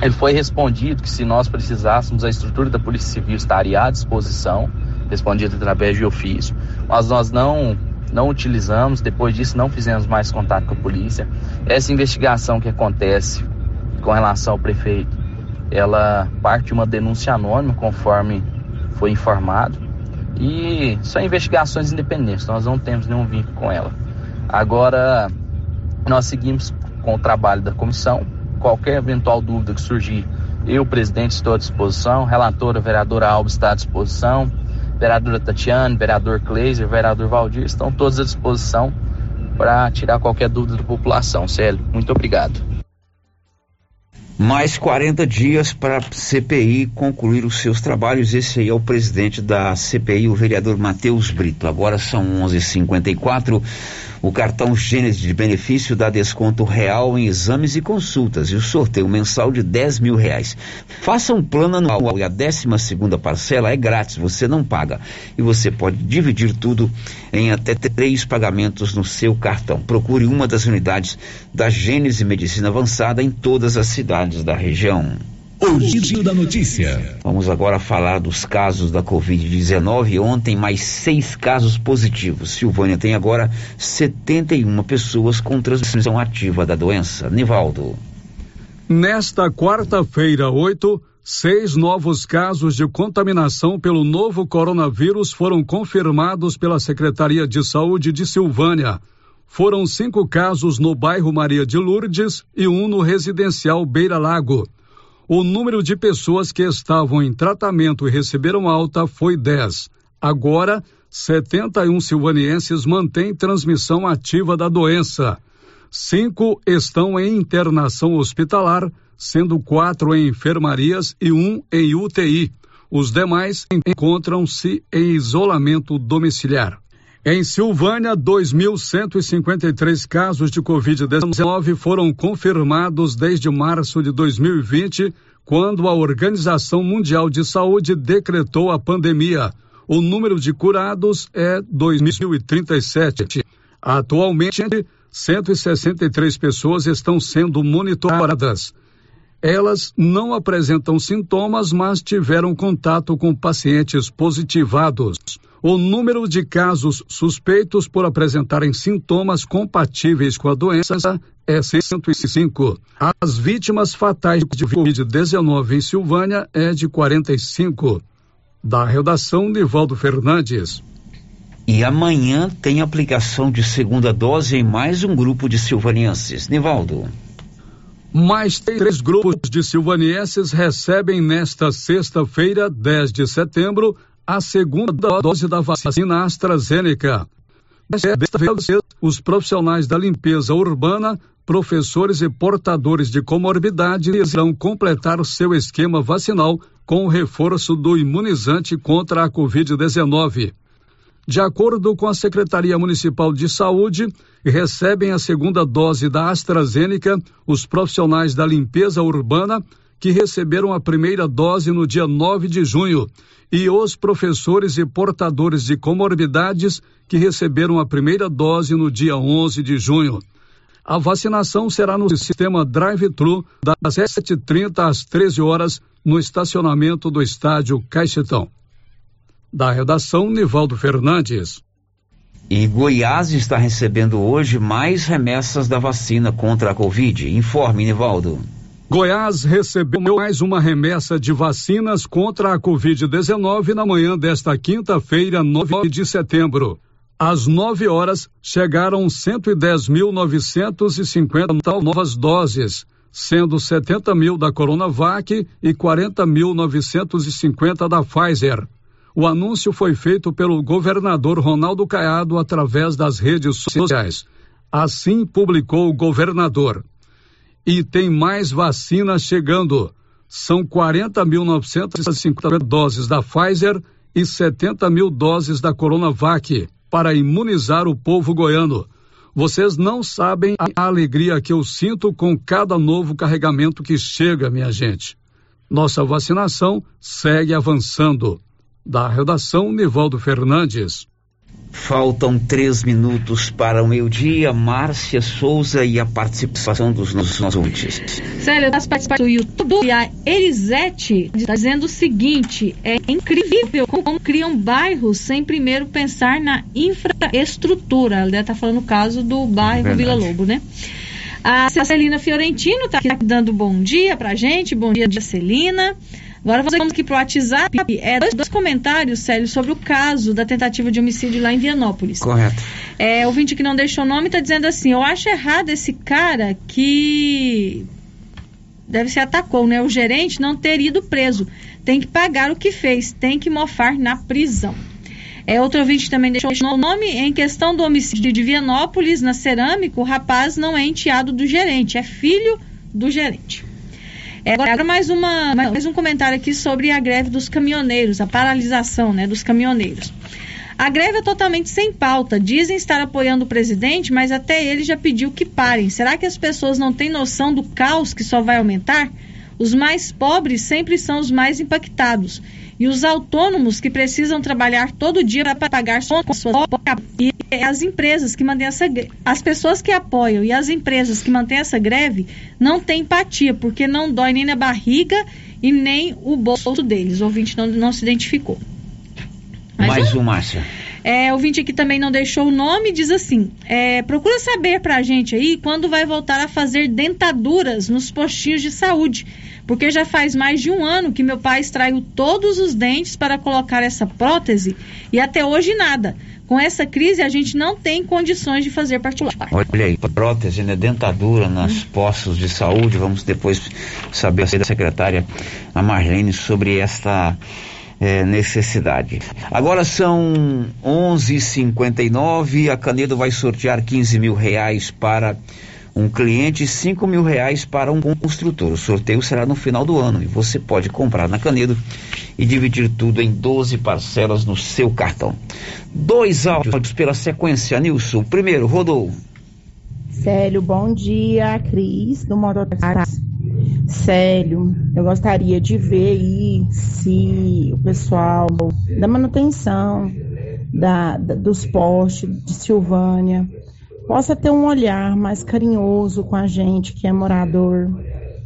ele foi respondido que se nós precisássemos, a estrutura da Polícia Civil estaria à disposição, respondido através de ofício, mas nós não não utilizamos, depois disso não fizemos mais contato com a polícia. Essa investigação que acontece com relação ao prefeito, ela parte de uma denúncia anônima, conforme foi informado, e são investigações independentes, nós não temos nenhum vínculo com ela. Agora, nós seguimos com o trabalho da comissão, qualquer eventual dúvida que surgir, eu, presidente, estou à disposição, relatora, vereadora Alves está à disposição, vereadora Tatiane, vereador Kleiser, vereador Valdir, estão todos à disposição para tirar qualquer dúvida da população. Célio, muito obrigado. Mais 40 dias para a CPI concluir os seus trabalhos. Esse aí é o presidente da CPI, o vereador Matheus Brito. Agora são 11:54. O cartão Gênesis de benefício dá desconto real em exames e consultas e o sorteio mensal de 10 mil reais. Faça um plano anual e a 12 segunda parcela é grátis, você não paga. E você pode dividir tudo em até três pagamentos no seu cartão. Procure uma das unidades da Gênesis Medicina Avançada em todas as cidades da região. O giro da notícia. Vamos agora falar dos casos da Covid-19. Ontem, mais seis casos positivos. Silvânia tem agora 71 pessoas com transmissão ativa da doença. Nivaldo. Nesta quarta-feira, 8, seis novos casos de contaminação pelo novo coronavírus foram confirmados pela Secretaria de Saúde de Silvânia. Foram cinco casos no bairro Maria de Lourdes e um no residencial Beira Lago o número de pessoas que estavam em tratamento e receberam alta foi 10. Agora, 71 silvanienses mantêm transmissão ativa da doença. Cinco estão em internação hospitalar, sendo quatro em enfermarias e um em UTI. Os demais encontram-se em isolamento domiciliar. Em Silvânia, 2.153 casos de Covid-19 foram confirmados desde março de 2020, quando a Organização Mundial de Saúde decretou a pandemia. O número de curados é 2.037. Atualmente, 163 pessoas estão sendo monitoradas. Elas não apresentam sintomas, mas tiveram contato com pacientes positivados. O número de casos suspeitos por apresentarem sintomas compatíveis com a doença é 105. As vítimas fatais de Covid-19 em Silvânia é de 45. Da redação, Nivaldo Fernandes. E amanhã tem aplicação de segunda dose em mais um grupo de silvanienses. Nivaldo. Mais três grupos de silvanienses recebem nesta sexta-feira, 10 de setembro, a segunda dose da vacina AstraZeneca. Desta vez, os profissionais da limpeza urbana, professores e portadores de comorbidades irão completar o seu esquema vacinal com o reforço do imunizante contra a Covid-19. De acordo com a Secretaria Municipal de Saúde, recebem a segunda dose da AstraZeneca os profissionais da limpeza urbana que receberam a primeira dose no dia 9 de junho e os professores e portadores de comorbidades que receberam a primeira dose no dia 11 de junho. A vacinação será no sistema drive-thru das 7h30 às 13 horas no estacionamento do estádio Caixetão. Da redação, Nivaldo Fernandes. E Goiás está recebendo hoje mais remessas da vacina contra a Covid. Informe, Nivaldo. Goiás recebeu mais uma remessa de vacinas contra a Covid-19 na manhã desta quinta-feira, 9 de setembro. Às 9 horas, chegaram 110.950 novas doses, sendo 70 mil da Coronavac e 40.950 da Pfizer. O anúncio foi feito pelo governador Ronaldo Caiado através das redes sociais. Assim publicou o governador. E tem mais vacinas chegando. São 40.950 doses da Pfizer e 70 mil doses da Coronavac para imunizar o povo goiano. Vocês não sabem a alegria que eu sinto com cada novo carregamento que chega, minha gente. Nossa vacinação segue avançando. Da redação, Nivaldo Fernandes. Faltam três minutos para o meio-dia. Márcia Souza e a participação dos nossos ouvintes. Sério, das participações do YouTube, a Elisete está dizendo o seguinte: é incrível como criam bairros sem primeiro pensar na infraestrutura. Ela está falando o caso do bairro é Vila Lobo, né? A Celina Fiorentino está aqui dando bom dia pra gente. Bom dia, Celina. Agora vamos aqui para o WhatsApp. É, dois, dois, comentários, Célio, sobre o caso da tentativa de homicídio lá em Vianópolis. Correto. É, o ouvinte que não deixou nome está dizendo assim: eu acho errado esse cara que deve ser atacou, né? O gerente não ter ido preso. Tem que pagar o que fez, tem que mofar na prisão. É, outro ouvinte também deixou o nome. Em questão do homicídio de Vianópolis, na cerâmica, o rapaz não é enteado do gerente, é filho do gerente. É, agora mais, uma, mais um comentário aqui sobre a greve dos caminhoneiros, a paralisação né, dos caminhoneiros. A greve é totalmente sem pauta. Dizem estar apoiando o presidente, mas até ele já pediu que parem. Será que as pessoas não têm noção do caos que só vai aumentar? Os mais pobres sempre são os mais impactados. E os autônomos que precisam trabalhar todo dia para pagar suas e as empresas que mantêm essa as pessoas que apoiam e as empresas que mantêm essa greve não têm empatia, porque não dói nem na barriga e nem o bolso deles. O ouvinte não, não se identificou. Mas, Mais um, Márcia. É, o ouvinte aqui também não deixou o nome, diz assim: é, procura saber pra gente aí quando vai voltar a fazer dentaduras nos postinhos de saúde porque já faz mais de um ano que meu pai extraiu todos os dentes para colocar essa prótese e até hoje nada. Com essa crise, a gente não tem condições de fazer particular. Olha aí, prótese, né? Dentadura nas hum. postos de saúde. Vamos depois saber da secretária, a Marlene, sobre esta é, necessidade. Agora são 11:59. A Canedo vai sortear 15 mil reais para um cliente cinco mil reais para um construtor. O sorteio será no final do ano e você pode comprar na Canedo e dividir tudo em 12 parcelas no seu cartão. Dois áudios pela sequência, Nilson. Primeiro, rodou. Célio, bom dia, Cris, do Mototáxi. Célio, eu gostaria de ver aí se o pessoal da manutenção da, da dos postes de Silvânia possa ter um olhar mais carinhoso com a gente que é morador,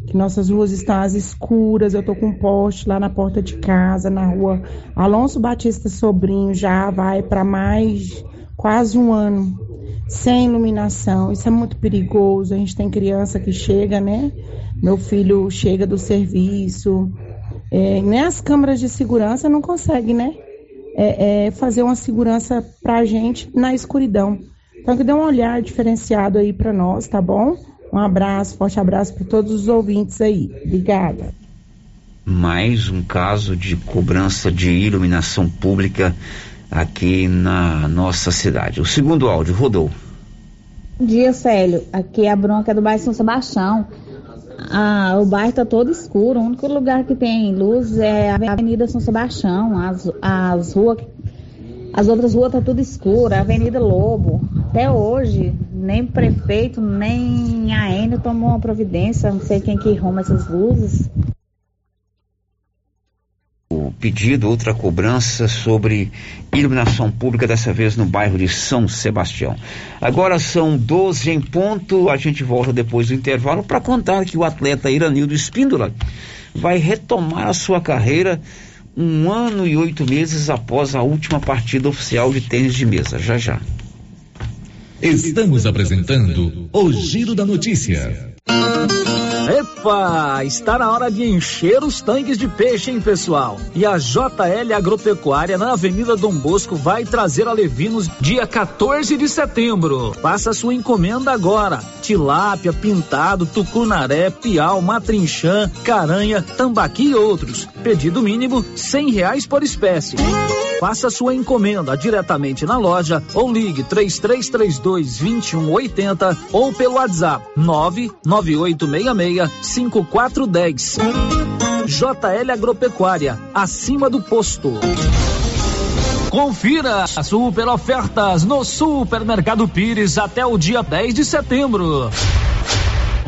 que nossas ruas estão às escuras, eu tô com um poste lá na porta de casa, na rua Alonso Batista Sobrinho, já vai para mais quase um ano sem iluminação. Isso é muito perigoso. A gente tem criança que chega, né? Meu filho chega do serviço, é, nem as câmeras de segurança não conseguem, né? é, é, fazer uma segurança para a gente na escuridão. Então, que dê um olhar diferenciado aí para nós, tá bom? Um abraço, forte abraço para todos os ouvintes aí. Obrigada. Mais um caso de cobrança de iluminação pública aqui na nossa cidade. O segundo áudio rodou. Bom dia, Célio. Aqui é a bronca do bairro São Sebastião. Ah, o bairro está todo escuro. O único lugar que tem luz é a Avenida São Sebastião. As, as ruas, as outras ruas tá tudo escuras. A Avenida Lobo. Até hoje, nem o prefeito, nem a Enio tomou uma providência. Não sei quem que arruma essas luzes pedido, outra cobrança sobre iluminação pública, dessa vez no bairro de São Sebastião. Agora são 12 em ponto, a gente volta depois do intervalo para contar que o atleta Iranildo Espíndola vai retomar a sua carreira um ano e oito meses após a última partida oficial de tênis de mesa. Já já. Estamos apresentando o Giro da Notícia. Epa, está na hora de encher os tanques de peixe, hein, pessoal? E a JL Agropecuária na Avenida Dom Bosco vai trazer a Levinos dia 14 de setembro. Faça sua encomenda agora. Tilápia, pintado, tucunaré, piau, matrinchã, caranha, tambaqui e outros. Pedido mínimo cem reais por espécie. Faça sua encomenda diretamente na loja ou ligue 3332 2180 ou pelo WhatsApp 99866 5410. JL Agropecuária, acima do posto. Confira super ofertas no Supermercado Pires até o dia 10 de setembro.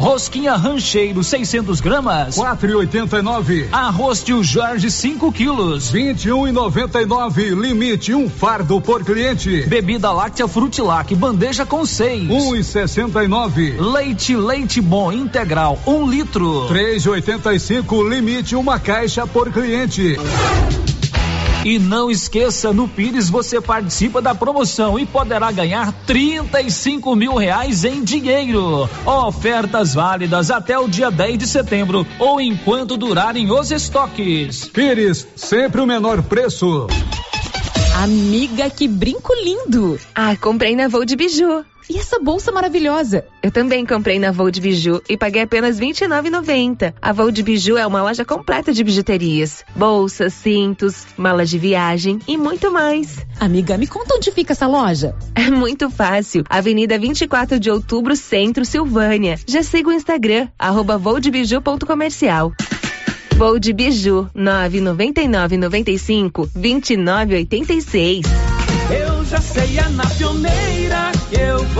Rosquinha Rancheiro 600 gramas, 4,89. Arroz Tio Jorge 5 quilos, 21,99. Limite um fardo por cliente. Bebida láctea Frutilac bandeja com 6, 1,69. Leite Leite Bom integral 1 um litro, 3,85. Limite uma caixa por cliente. E não esqueça, no Pires você participa da promoção e poderá ganhar 35 mil reais em dinheiro. Ofertas válidas até o dia 10 de setembro ou enquanto durarem os estoques. Pires, sempre o menor preço. Amiga, que brinco lindo! Ah, comprei na Voo de Biju. E essa bolsa maravilhosa? Eu também comprei na Voo de Biju e paguei apenas R$ 29,90. A Voo de Biju é uma loja completa de bijuterias. Bolsas, cintos, malas de viagem e muito mais. Amiga, me conta onde fica essa loja? É muito fácil. Avenida 24 de Outubro, Centro, Silvânia. Já siga o Instagram, arroba. Voo de Biju, 999 95 2986. Eu já sei, é na pioneira que eu vou.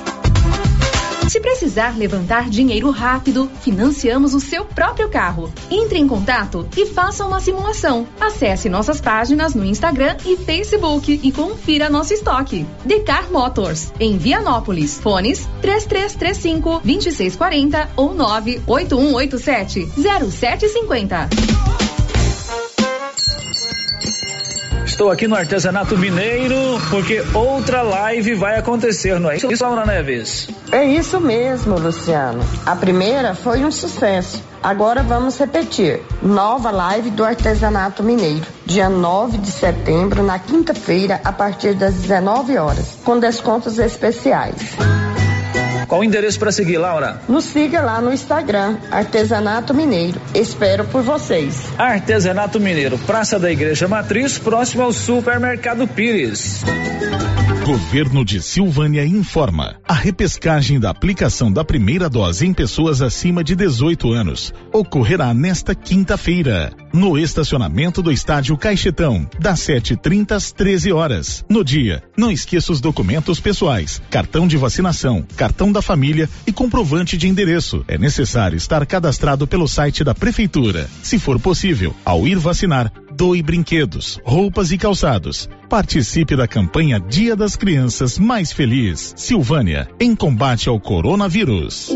Se precisar levantar dinheiro rápido, financiamos o seu próprio carro. Entre em contato e faça uma simulação. Acesse nossas páginas no Instagram e Facebook e confira nosso estoque. Decar Motors, em Vianópolis. Fones 3335 2640 ou 98187 0750. Estou aqui no Artesanato Mineiro porque outra live vai acontecer, não é isso, Laura Neves? É isso mesmo, Luciano. A primeira foi um sucesso. Agora vamos repetir. Nova live do Artesanato Mineiro, dia 9 de setembro, na quinta-feira, a partir das 19 horas, com descontos especiais. Qual o endereço para seguir, Laura? Nos siga lá no Instagram, Artesanato Mineiro. Espero por vocês. Artesanato Mineiro, Praça da Igreja Matriz, próximo ao Supermercado Pires. Governo de Silvânia informa. A repescagem da aplicação da primeira dose em pessoas acima de 18 anos ocorrerá nesta quinta-feira, no estacionamento do estádio Caixetão, das 7h30 às 13 horas. No dia, não esqueça os documentos pessoais, cartão de vacinação, cartão da família e comprovante de endereço. É necessário estar cadastrado pelo site da Prefeitura. Se for possível, ao ir vacinar, doe brinquedos, roupas e calçados. Participe da campanha Dia das Crianças Mais Feliz. Silvânia, em combate ao coronavírus.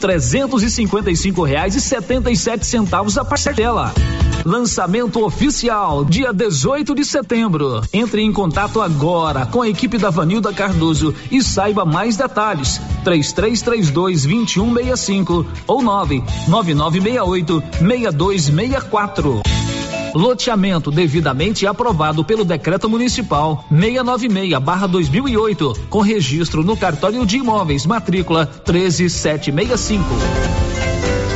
trezentos e cinquenta e cinco reais e setenta e sete centavos a parcela. Lançamento oficial, dia 18 de setembro. Entre em contato agora com a equipe da Vanilda Cardoso e saiba mais detalhes. 3332 2165 ou 99968 6264. Loteamento devidamente aprovado pelo Decreto Municipal 696/2008, com registro no cartório de imóveis, matrícula 13765.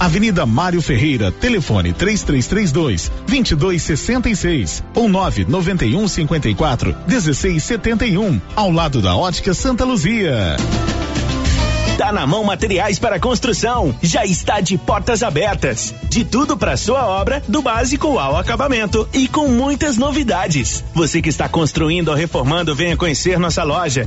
Avenida Mário Ferreira, telefone 3332 2266 ou 991 54 1671, ao lado da Ótica Santa Luzia. Tá na mão materiais para construção. Já está de portas abertas. De tudo para sua obra, do básico ao acabamento e com muitas novidades. Você que está construindo ou reformando, venha conhecer nossa loja.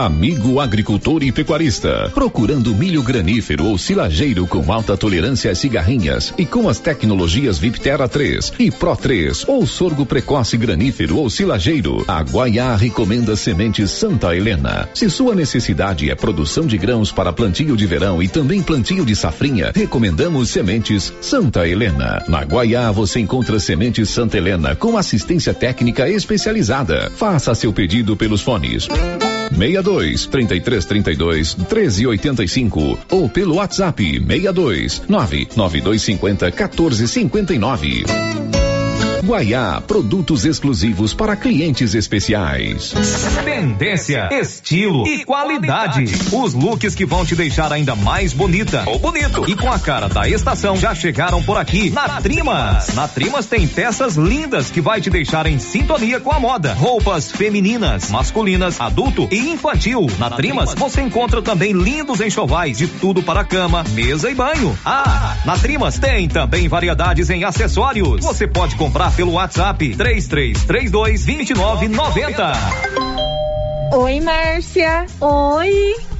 Amigo agricultor e pecuarista, procurando milho granífero ou silageiro com alta tolerância às cigarrinhas e com as tecnologias Viptera 3 e Pro 3 ou sorgo precoce granífero ou silageiro, a Guaiá recomenda sementes Santa Helena. Se sua necessidade é produção de grãos para plantio de verão e também plantio de safrinha, recomendamos sementes Santa Helena. Na Guaiá você encontra sementes Santa Helena com assistência técnica especializada. Faça seu pedido pelos fones 62 33 32 13 85 ou pelo WhatsApp 62 99250 14 59. Guaiá, produtos exclusivos para clientes especiais. Tendência, estilo e qualidade. Os looks que vão te deixar ainda mais bonita ou bonito e com a cara da estação já chegaram por aqui na Trimas. Na Trimas tem peças lindas que vai te deixar em sintonia com a moda. Roupas femininas, masculinas, adulto e infantil. Na Trimas você encontra também lindos enxovais de tudo para cama, mesa e banho. Ah, na Trimas tem também variedades em acessórios. Você pode comprar pelo WhatsApp 3332 2990. Oi, Márcia. Oi.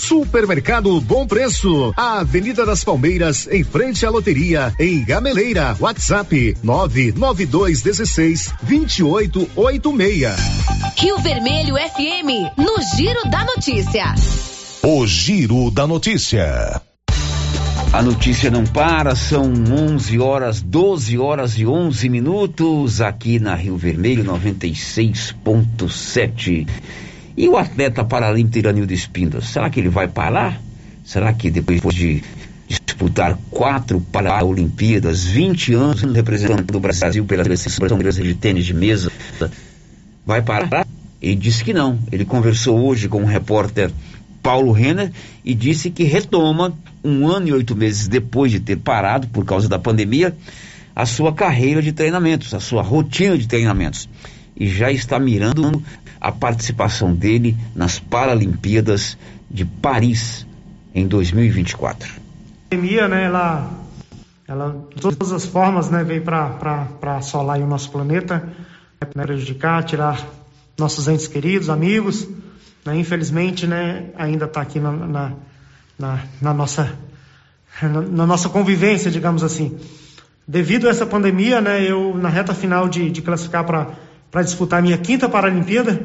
Supermercado Bom Preço, a Avenida das Palmeiras, em frente à loteria, em Gameleira. WhatsApp 99216 2886. Rio Vermelho FM, no Giro da Notícia. O Giro da Notícia. A notícia não para, são 11 horas, 12 horas e 11 minutos aqui na Rio Vermelho 96.7. E o atleta paralímpico Iranildo Espíndola, será que ele vai parar? Será que depois de disputar quatro Paralimpíadas, 20 anos representando o Brasil pela seleção brasileira de tênis de mesa, vai parar? Ele disse que não. Ele conversou hoje com o repórter Paulo Renner e disse que retoma, um ano e oito meses depois de ter parado por causa da pandemia, a sua carreira de treinamentos, a sua rotina de treinamentos. E já está mirando a participação dele nas Paralimpíadas de Paris em 2024. A pandemia, né, ela, ela de todas as formas, né, veio para assolar o nosso planeta, né, prejudicar, tirar nossos entes queridos, amigos, né, infelizmente, né, ainda está aqui na, na, na, na nossa na, na, nossa convivência, digamos assim. Devido a essa pandemia, né, eu na reta final de, de classificar para para disputar a minha quinta Paralimpíada.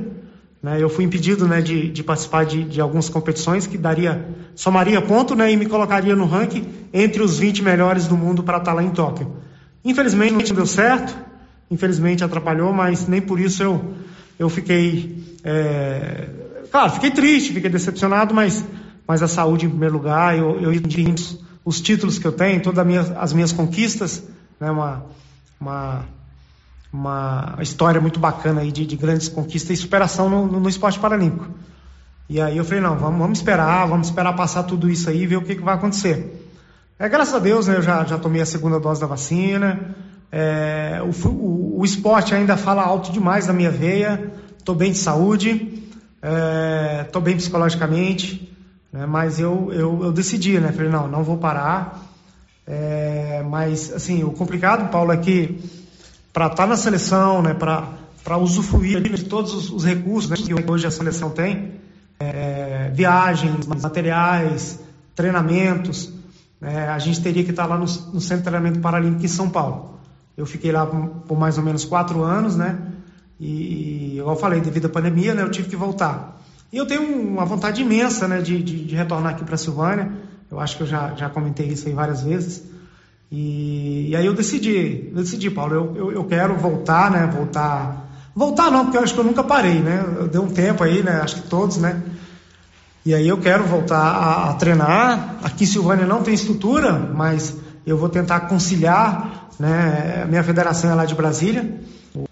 Né, eu fui impedido né, de, de participar de, de, algumas competições que daria, somaria ponto né, e me colocaria no ranking entre os 20 melhores do mundo para estar lá em Tóquio. Infelizmente não deu certo, infelizmente atrapalhou, mas nem por isso eu, eu fiquei. É... Claro, fiquei triste, fiquei decepcionado, mas, mas a saúde em primeiro lugar, eu os, os títulos que eu tenho, todas minha, as minhas conquistas, né, uma, uma uma história muito bacana aí de, de grandes conquistas e superação no, no, no, esporte paralímpico. E aí eu falei, não, vamos, vamos esperar, vamos esperar passar tudo isso aí e ver o que, que vai acontecer. É, graças a Deus, né, eu já, já tomei a segunda dose da vacina, é, o, o, o, esporte ainda fala alto demais na minha veia, estou bem de saúde, estou é, bem psicologicamente, né, mas eu, eu, eu, decidi, né, falei, não, não vou parar, é, mas, assim, o complicado, Paulo, é que para estar tá na seleção, né, para usufruir de todos os, os recursos né, que hoje a seleção tem, é, viagens, materiais, treinamentos, é, a gente teria que estar tá lá no, no Centro de Treinamento Paralímpico em São Paulo. Eu fiquei lá por, por mais ou menos quatro anos, né? E, igual eu falei, devido à pandemia, né, eu tive que voltar. E eu tenho uma vontade imensa, né, de, de, de retornar aqui para a Silvânia. Eu acho que eu já, já comentei isso aí várias vezes. E, e aí eu decidi, eu decidi, Paulo, eu, eu, eu, quero voltar, né? Voltar. Voltar não, porque eu acho que eu nunca parei, né? Eu dei um tempo aí, né? Acho que todos, né? E aí eu quero voltar a, a treinar. Aqui Silvânia não tem estrutura, mas eu vou tentar conciliar, né? A minha federação é lá de Brasília.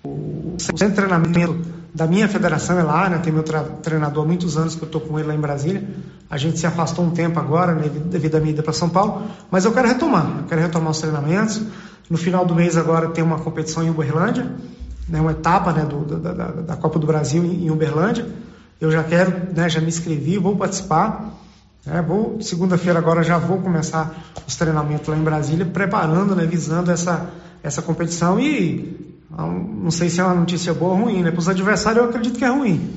O centro de treinamento da minha federação é lá, né? Tem meu treinador há muitos anos que eu estou com ele lá em Brasília. A gente se afastou um tempo agora, né, devido à minha ida para São Paulo, mas eu quero retomar, eu quero retomar os treinamentos. No final do mês agora tem uma competição em Uberlândia, né, uma etapa né, do, da, da, da, Copa do Brasil em Uberlândia. Eu já quero, né, já me inscrevi, vou participar. Né, vou segunda-feira agora já vou começar os treinamentos lá em Brasília, preparando, né, visando essa essa competição e não sei se é uma notícia boa ou ruim, né? Para os adversários eu acredito que é ruim.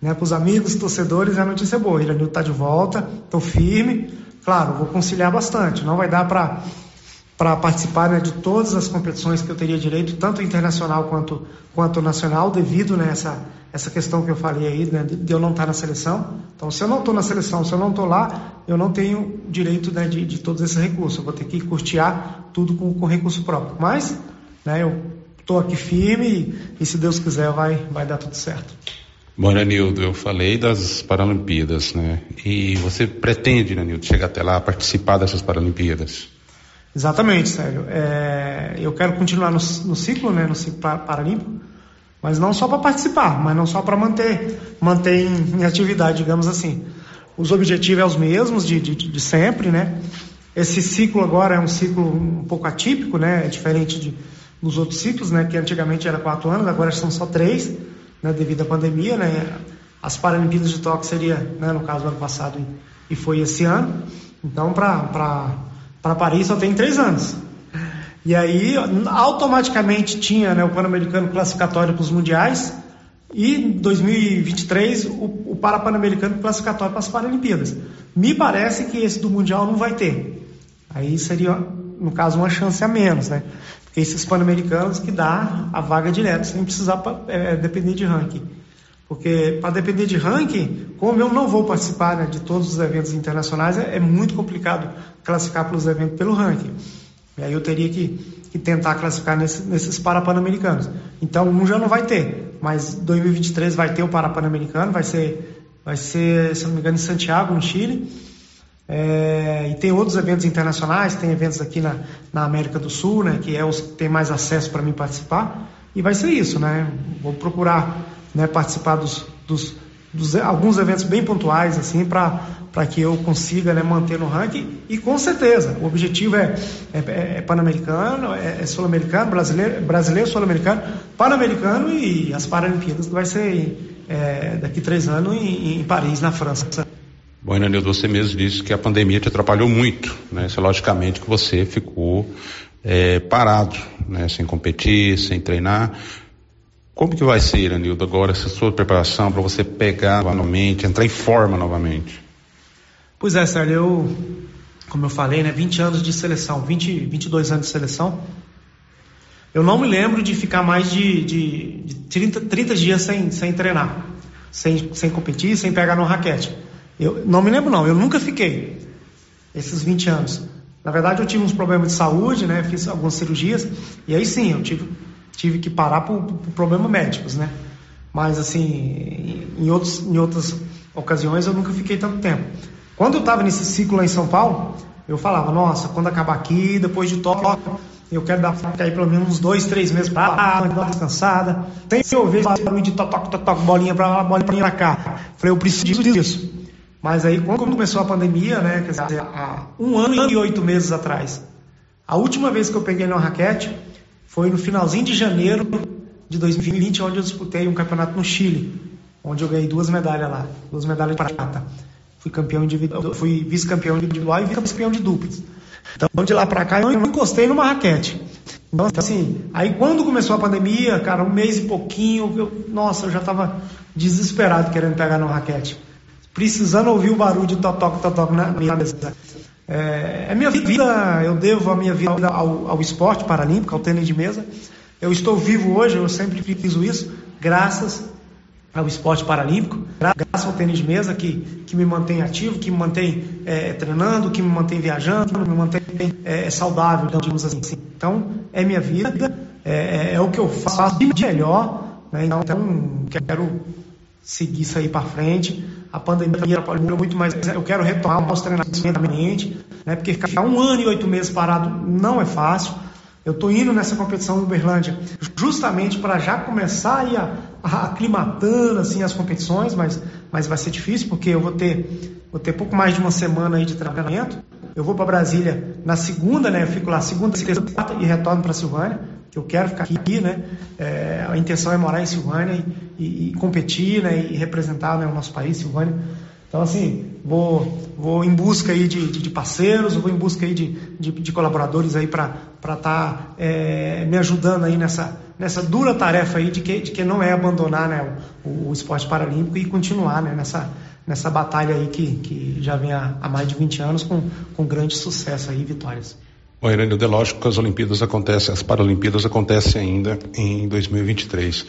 Né? Para os amigos, torcedores, é a notícia boa. O Iranil está de volta, estou firme. Claro, vou conciliar bastante. Não vai dar para para participar né, de todas as competições que eu teria direito, tanto internacional quanto, quanto nacional, devido né, essa, essa questão que eu falei aí, né, de eu não estar na seleção. Então, se eu não estou na seleção, se eu não estou lá, eu não tenho direito né, de, de todos esses recursos. Eu vou ter que custear tudo com, com recurso próprio. Mas né, eu estou aqui firme e, e, se Deus quiser, vai, vai dar tudo certo. Bom, Nildo, eu falei das Paralimpíadas, né? E você pretende, Nildo, chegar até lá, participar dessas Paralimpíadas? Exatamente, Sérgio. É, eu quero continuar no, no, ciclo, né, no ciclo paralímpico, mas não só para participar, mas não só para manter, manter em, em, atividade, digamos assim. Os objetivos são os mesmos de, de, de, sempre, né? Esse ciclo agora é um ciclo um pouco atípico, né? É diferente de, dos outros ciclos, né? Que antigamente era quatro anos, agora são só três, né? Devido à pandemia, né? As Paralimpíadas de Tóquio seria, né? No caso, ano passado e, e foi esse ano. Então, para Paris só tem três anos. E aí, automaticamente tinha né, o Pan-Americano classificatório para os mundiais e em 2023 o, o Parapan-Americano classificatório para as Paralimpíadas. Me parece que esse do Mundial não vai ter. Aí seria, no caso, uma chance a menos, né? Esses Pan-Americanos que dá a vaga direta, sem precisar é, depender de ranking. Porque para depender de ranking, como eu não vou participar né, de todos os eventos internacionais, é, é, muito complicado classificar pelos eventos pelo ranking. E aí eu teria que, que tentar classificar nesse, nesses Parapan-Americanos. Então um já não vai ter, mas 2023 vai ter o Parapan-Americano, vai ser, vai ser, se não me engano, em Santiago, no Chile. É, e tem outros eventos internacionais, tem eventos aqui na, na América do Sul, né, que é os que tem mais acesso para mim participar. E vai ser isso, né? Vou procurar né, participar dos, dos, dos, alguns eventos bem pontuais assim para que eu consiga né, manter no ranking e com certeza o objetivo é, é, é pan-americano, é, é sul-americano, brasileiro, brasileiro sul-americano, pan-americano e as Paralimpíadas que vai ser é, daqui três anos em, em Paris, na França. Bom, Inanildo, você mesmo disse que a pandemia te atrapalhou muito, né? Isso, logicamente que você ficou é, parado, né? Sem competir, sem treinar. Como que vai ser, Anildo, agora essa sua preparação para você pegar novamente, entrar em forma novamente? Pois é, Sérgio, eu, como eu falei, né, 20 anos de seleção, 20, 22 anos de seleção. Eu não me lembro de ficar mais de, de, de 30, 30 dias sem, sem treinar, sem, sem competir, sem pegar no raquete. Eu não me lembro não, eu nunca fiquei esses 20 anos. Na verdade, eu tive uns problemas de saúde, né? Fiz algumas cirurgias e aí sim, eu tive tive que parar por, por problemas médicos, né? Mas assim, em, outros, em outras ocasiões eu nunca fiquei tanto tempo. Quando eu estava nesse ciclo lá em São Paulo, eu falava, nossa, quando acabar aqui, depois de Tóquio, eu quero dar aí pelo menos uns dois, três meses para lá, dar uma descansada. Tem que ouvir barulho de toque, toque, toque, bolinha para lá, bolinha para cá. Falei, eu preciso disso. Mas aí, quando começou a pandemia, né, quer dizer, há um ano e oito meses atrás, a última vez que eu peguei uma raquete, foi no finalzinho de janeiro de 2020, onde eu disputei um campeonato no Chile, onde eu ganhei duas medalhas lá, duas medalhas de prata. Fui campeão individual, fui vice-campeão individual e vice-campeão de duplas. Então, de lá para cá, eu não encostei numa raquete. Então, assim, aí quando começou a pandemia, cara, um mês e pouquinho, eu, nossa, eu já tava desesperado querendo pegar no raquete. Precisando ouvir o barulho de totoque, totoque na minha mesa. É, é minha vida, eu devo a minha vida ao, ao esporte paralímpico, ao tênis de mesa. Eu estou vivo hoje, eu sempre fiz isso, graças ao esporte paralímpico, graças ao tênis de mesa que, que me mantém ativo, que me mantém é, treinando, que me mantém viajando, me mantém é, saudável, digamos assim. Então, é minha vida, é, é, é o que eu faço de melhor, né? então quero seguir isso aí para frente a pandemia atrapalhou muito, mas eu quero retomar os treinamentos lentamente, né, porque ficar um ano e oito meses parado não é fácil. Eu estou indo nessa competição em Uberlândia justamente para já começar a, a aclimatando assim, as competições, mas, mas vai ser difícil porque eu vou ter, vou ter pouco mais de uma semana aí de treinamento. Eu vou para Brasília na segunda, né? Eu fico lá segunda, terça, quarta e retorno para Silvânia que eu quero ficar aqui, né? É, a intenção é morar em Silvânia e, e, e competir, né? E representar né, o nosso país, Silvânia. Então, assim, vou, vou em busca aí de, de, de parceiros, vou em busca aí de, de, de colaboradores aí para estar tá, é, me ajudando aí nessa, nessa dura tarefa aí de que, de que não é abandonar né, o, o esporte paralímpico e continuar né, nessa, nessa batalha aí que, que já vem há, há mais de 20 anos com, com grande sucesso aí e vitórias. Bom, Iranildo, é lógico que as Olimpíadas acontecem, as Paralimpíadas acontecem ainda em 2023.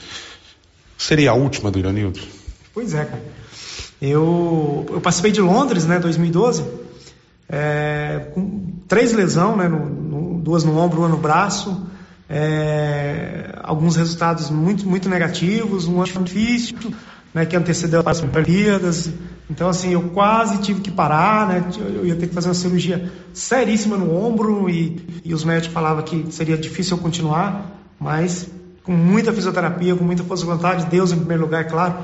Seria a última do Iranildo? Pois é, cara. Eu, eu participei de Londres, né, 2012, é, com três lesões, né, no, no, duas no ombro, uma no braço, é, alguns resultados muito, muito negativos, um ano difícil, né, que antecedeu as Olimpíadas. Então, assim, eu quase tive que parar, né, eu ia ter que fazer uma cirurgia seríssima no ombro e, e os médicos falavam que seria difícil eu continuar, mas com muita fisioterapia, com muita força de vontade, Deus em primeiro lugar, é claro,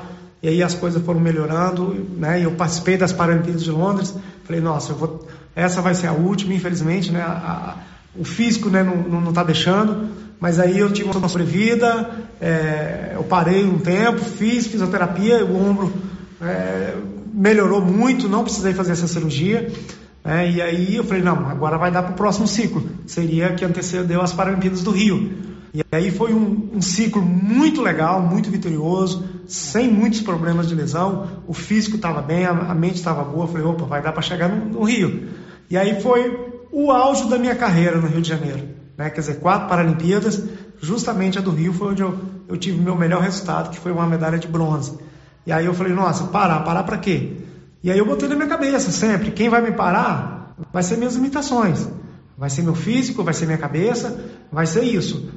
e aí as coisas foram melhorando, né? Eu participei das Paralimpíadas de Londres. Falei, nossa, eu vou, essa vai ser a última, infelizmente, né? A, o físico, né? Não, não, não tá deixando. Mas aí eu tive uma sobrevida, é, eu parei um tempo, fiz fisioterapia, o ombro é, melhorou muito, não precisei fazer essa cirurgia. É, e aí eu falei, não, agora vai dar para o próximo ciclo. Seria que antecedeu as Paralimpíadas do Rio. E aí foi um, um ciclo muito legal, muito vitorioso, sem muitos problemas de lesão. O físico estava bem, a, a mente estava boa. Falei, opa, vai dar para chegar no, no, Rio. E aí foi o auge da minha carreira no Rio de Janeiro. Né? Quer dizer, quatro Paralimpíadas, justamente a do Rio foi onde eu, eu tive meu melhor resultado, que foi uma medalha de bronze. E aí eu falei, nossa, parar, parar para quê? E aí eu botei na minha cabeça sempre, quem vai me parar vai ser minhas limitações. Vai ser meu físico, vai ser minha cabeça, vai ser isso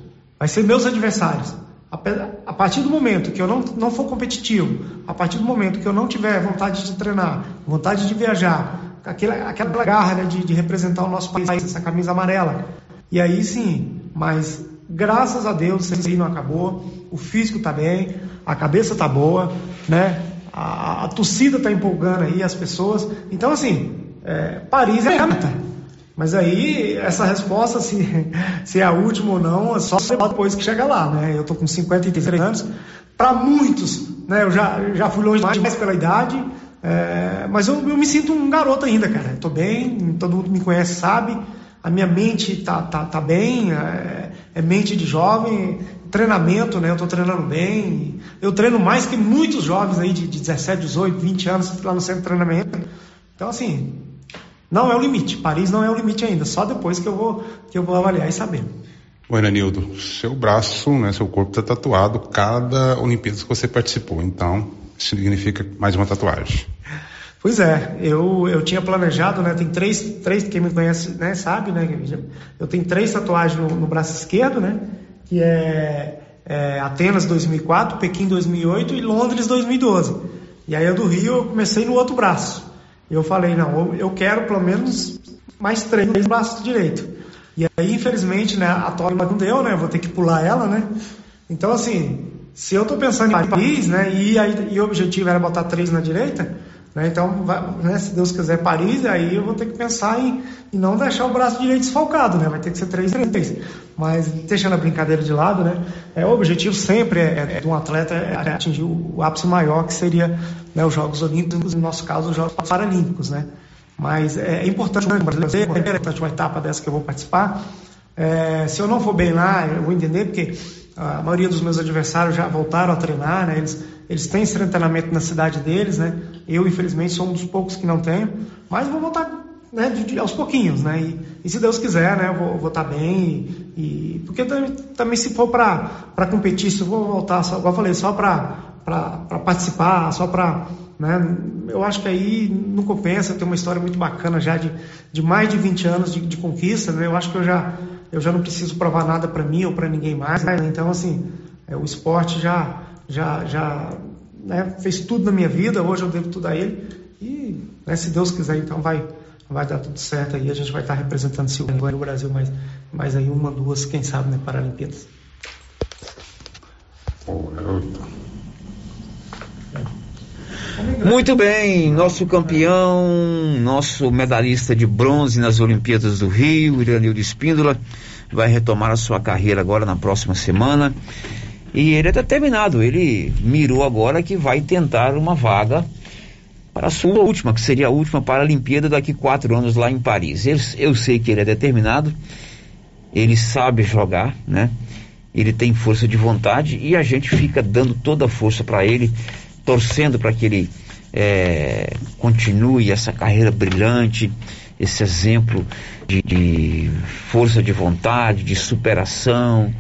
vai ser meus adversários. A partir do momento que eu não, não for competitivo, a partir do momento que eu não tiver vontade de treinar, vontade de viajar, aquela, aquela garra né, de, de representar o nosso país, essa camisa amarela, e aí sim, mas graças a Deus isso aí não acabou, o físico está bem, a cabeça está boa, né? A, a torcida está empolgando aí as pessoas. Então, assim, é, Paris é a meta. Mas aí, essa resposta, se, se é a última ou não, é só depois que chega lá, né? Eu tô com 53 anos. Para muitos, né? Eu já, já fui longe demais pela idade, é, mas eu, eu me sinto um garoto ainda, cara. Tô bem, todo mundo me conhece, sabe. A minha mente tá, tá, tá bem, é, é mente de jovem, treinamento, né? Eu tô treinando bem. Eu treino mais que muitos jovens aí de, de 17, 18, 20 anos lá no centro de treinamento. Então, assim, não é o limite. Paris não é o limite ainda. Só depois que eu vou, que eu vou avaliar e saber. Oi, Anildo, seu braço, né, seu corpo está tatuado cada Olimpíada que você participou. Então, isso significa mais uma tatuagem. Pois é, eu, eu tinha planejado, né? Tem três, três quem me conhece, né, sabe, né? Eu tenho três tatuagens no, no braço esquerdo, né? Que é, é, Atenas 2004, Pequim 2008 e Londres 2012. E aí a do Rio eu comecei no outro braço eu falei, não, eu quero pelo menos mais três no braço direito. E aí, infelizmente, né, a Tório não deu, né? Vou ter que pular ela, né? Então, assim, se eu tô pensando em Paris, né? E, aí, e o objetivo era botar três na direita, né? Então, vai, né, se Deus quiser Paris, aí eu vou ter que pensar em, em não deixar o braço direito desfalcado, né? Vai ter que ser três três. Mas deixando a brincadeira de lado, né? É, o objetivo sempre é, é de um atleta é atingir o, o ápice maior, que seria né, os Jogos Olímpicos, no nosso caso, os Jogos Paralímpicos, né? Mas é, é importante o brasileiro, é importante uma etapa dessa que eu vou participar. É, se eu não for bem lá, eu vou entender, porque a maioria dos meus adversários já voltaram a treinar, né? Eles, eles têm esse treinamento na cidade deles, né? Eu, infelizmente, sou um dos poucos que não tenho, mas vou voltar né, de, de, aos pouquinhos, né? E, e, se Deus quiser, né, eu vou, vou estar bem. E, e porque também, também, se for para competir, se eu vou voltar, só, igual eu falei, só para participar, só para. Né, eu acho que aí não compensa, tem uma história muito bacana já de, de mais de 20 anos de, de conquista, né? Eu acho que eu já, eu já não preciso provar nada para mim ou para ninguém mais, né? Então, assim, é, o esporte já, já, já né, fez tudo na minha vida, hoje eu devo tudo a ele. E né, se Deus quiser, então vai vai dar tudo certo aí. A gente vai estar representando Silvânia no Brasil, mas, mas aí uma, duas, quem sabe, né, Paralimpíadas. Muito bem, nosso campeão, nosso medalhista de bronze nas Olimpíadas do Rio, Iranildo Espíndola, vai retomar a sua carreira agora na próxima semana. E ele é determinado, ele mirou agora que vai tentar uma vaga para a sua última, que seria a última Paralimpíada daqui quatro anos lá em Paris. Eu, sei que ele é determinado, ele sabe jogar, né? Ele tem força de vontade e a gente fica dando toda a força para ele, torcendo para que ele é, continue essa carreira brilhante. esse exemplo de, de força de vontade, de superação,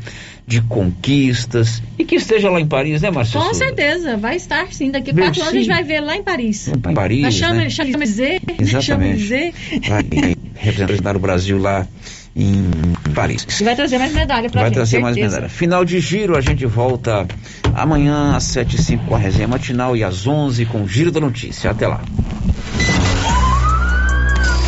de conquistas e que esteja lá em Paris, né, Marcia? Com Souza? certeza, vai estar sim. Daqui a quatro anos a gente vai ver lá em Paris. Em Paris, Na Chame- né? Champs-Élysées. Exatamente. Vai representar o Brasil lá em Paris. E vai trazer mais medalha pra Vai gente. trazer mais medalha. Final de giro, a gente volta amanhã às 7 e 5 com a resenha matinal e às 11 com o Giro da Notícia. Até lá.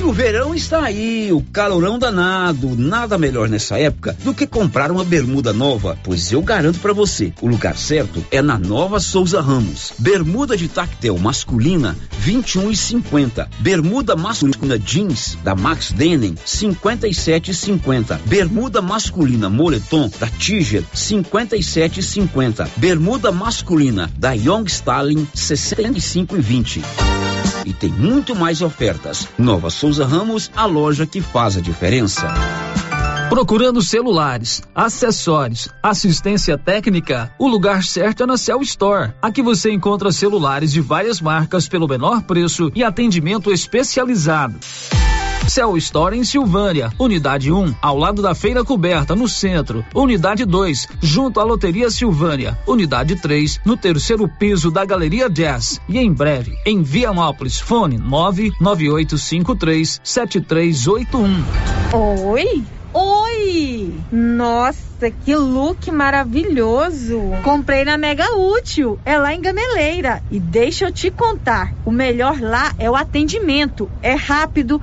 E o verão está aí, o calorão danado. Nada melhor nessa época do que comprar uma bermuda nova, pois eu garanto pra você, o lugar certo é na Nova Souza Ramos. Bermuda de tactel masculina 21 e 50. Bermuda masculina jeans da Max Denim 57 e 50. Bermuda masculina moletom da Tiger 57 e 50. Bermuda masculina da Young Stalin 65 e 20. E tem muito mais ofertas. Nova Souza Ramos, a loja que faz a diferença. Procurando celulares, acessórios, assistência técnica, o lugar certo é na Cell Store. Aqui você encontra celulares de várias marcas pelo menor preço e atendimento especializado. Cell Store em Silvânia, Unidade 1, ao lado da Feira Coberta, no centro. Unidade 2, junto à Loteria Silvânia. Unidade 3, no terceiro piso da Galeria Jazz. E em breve, em Vianópolis, fone 99853 7381. Oi? Oi! Nossa, que look maravilhoso! Comprei na Mega Útil, é lá em Gameleira. E deixa eu te contar, o melhor lá é o atendimento. É rápido,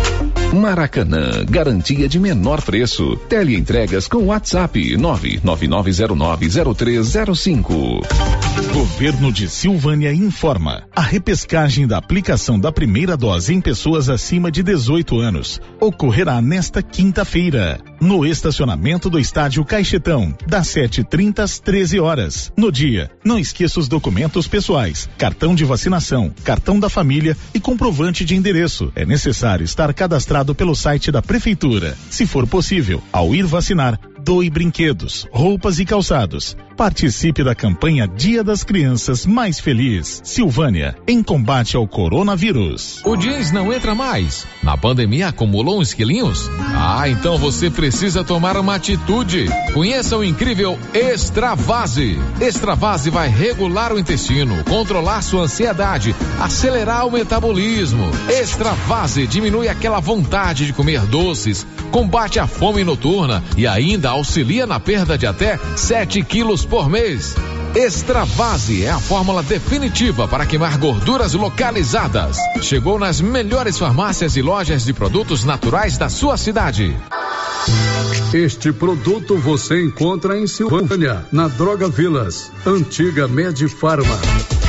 Maracanã, garantia de menor preço. Teleentregas com WhatsApp 999090305. Governo de Silvânia informa. A repescagem da aplicação da primeira dose em pessoas acima de 18 anos ocorrerá nesta quinta-feira, no estacionamento do estádio Caixetão, das 7h30 às 13 horas. No dia, não esqueça os documentos pessoais, cartão de vacinação, cartão da família e comprovante de endereço. É necessário estar cadastrado pelo site da Prefeitura. Se for possível, ao ir vacinar, doe brinquedos, roupas e calçados. Participe da campanha Dia das Crianças Mais Feliz. Silvânia, em combate ao coronavírus. O jeans não entra mais. Na pandemia acumulou uns quilinhos? Ah, então você precisa tomar uma atitude. Conheça o incrível Extravase. Extravase vai regular o intestino, controlar sua ansiedade, acelerar o metabolismo. Extravase diminui aquela vontade de comer doces, combate a fome noturna e ainda auxilia na perda de até 7 quilos por mês. Extravase é a fórmula definitiva para queimar gorduras localizadas. Chegou nas melhores farmácias e lojas de produtos naturais da sua cidade. Este produto você encontra em Silvânia, na Droga Vilas, antiga Medifarma.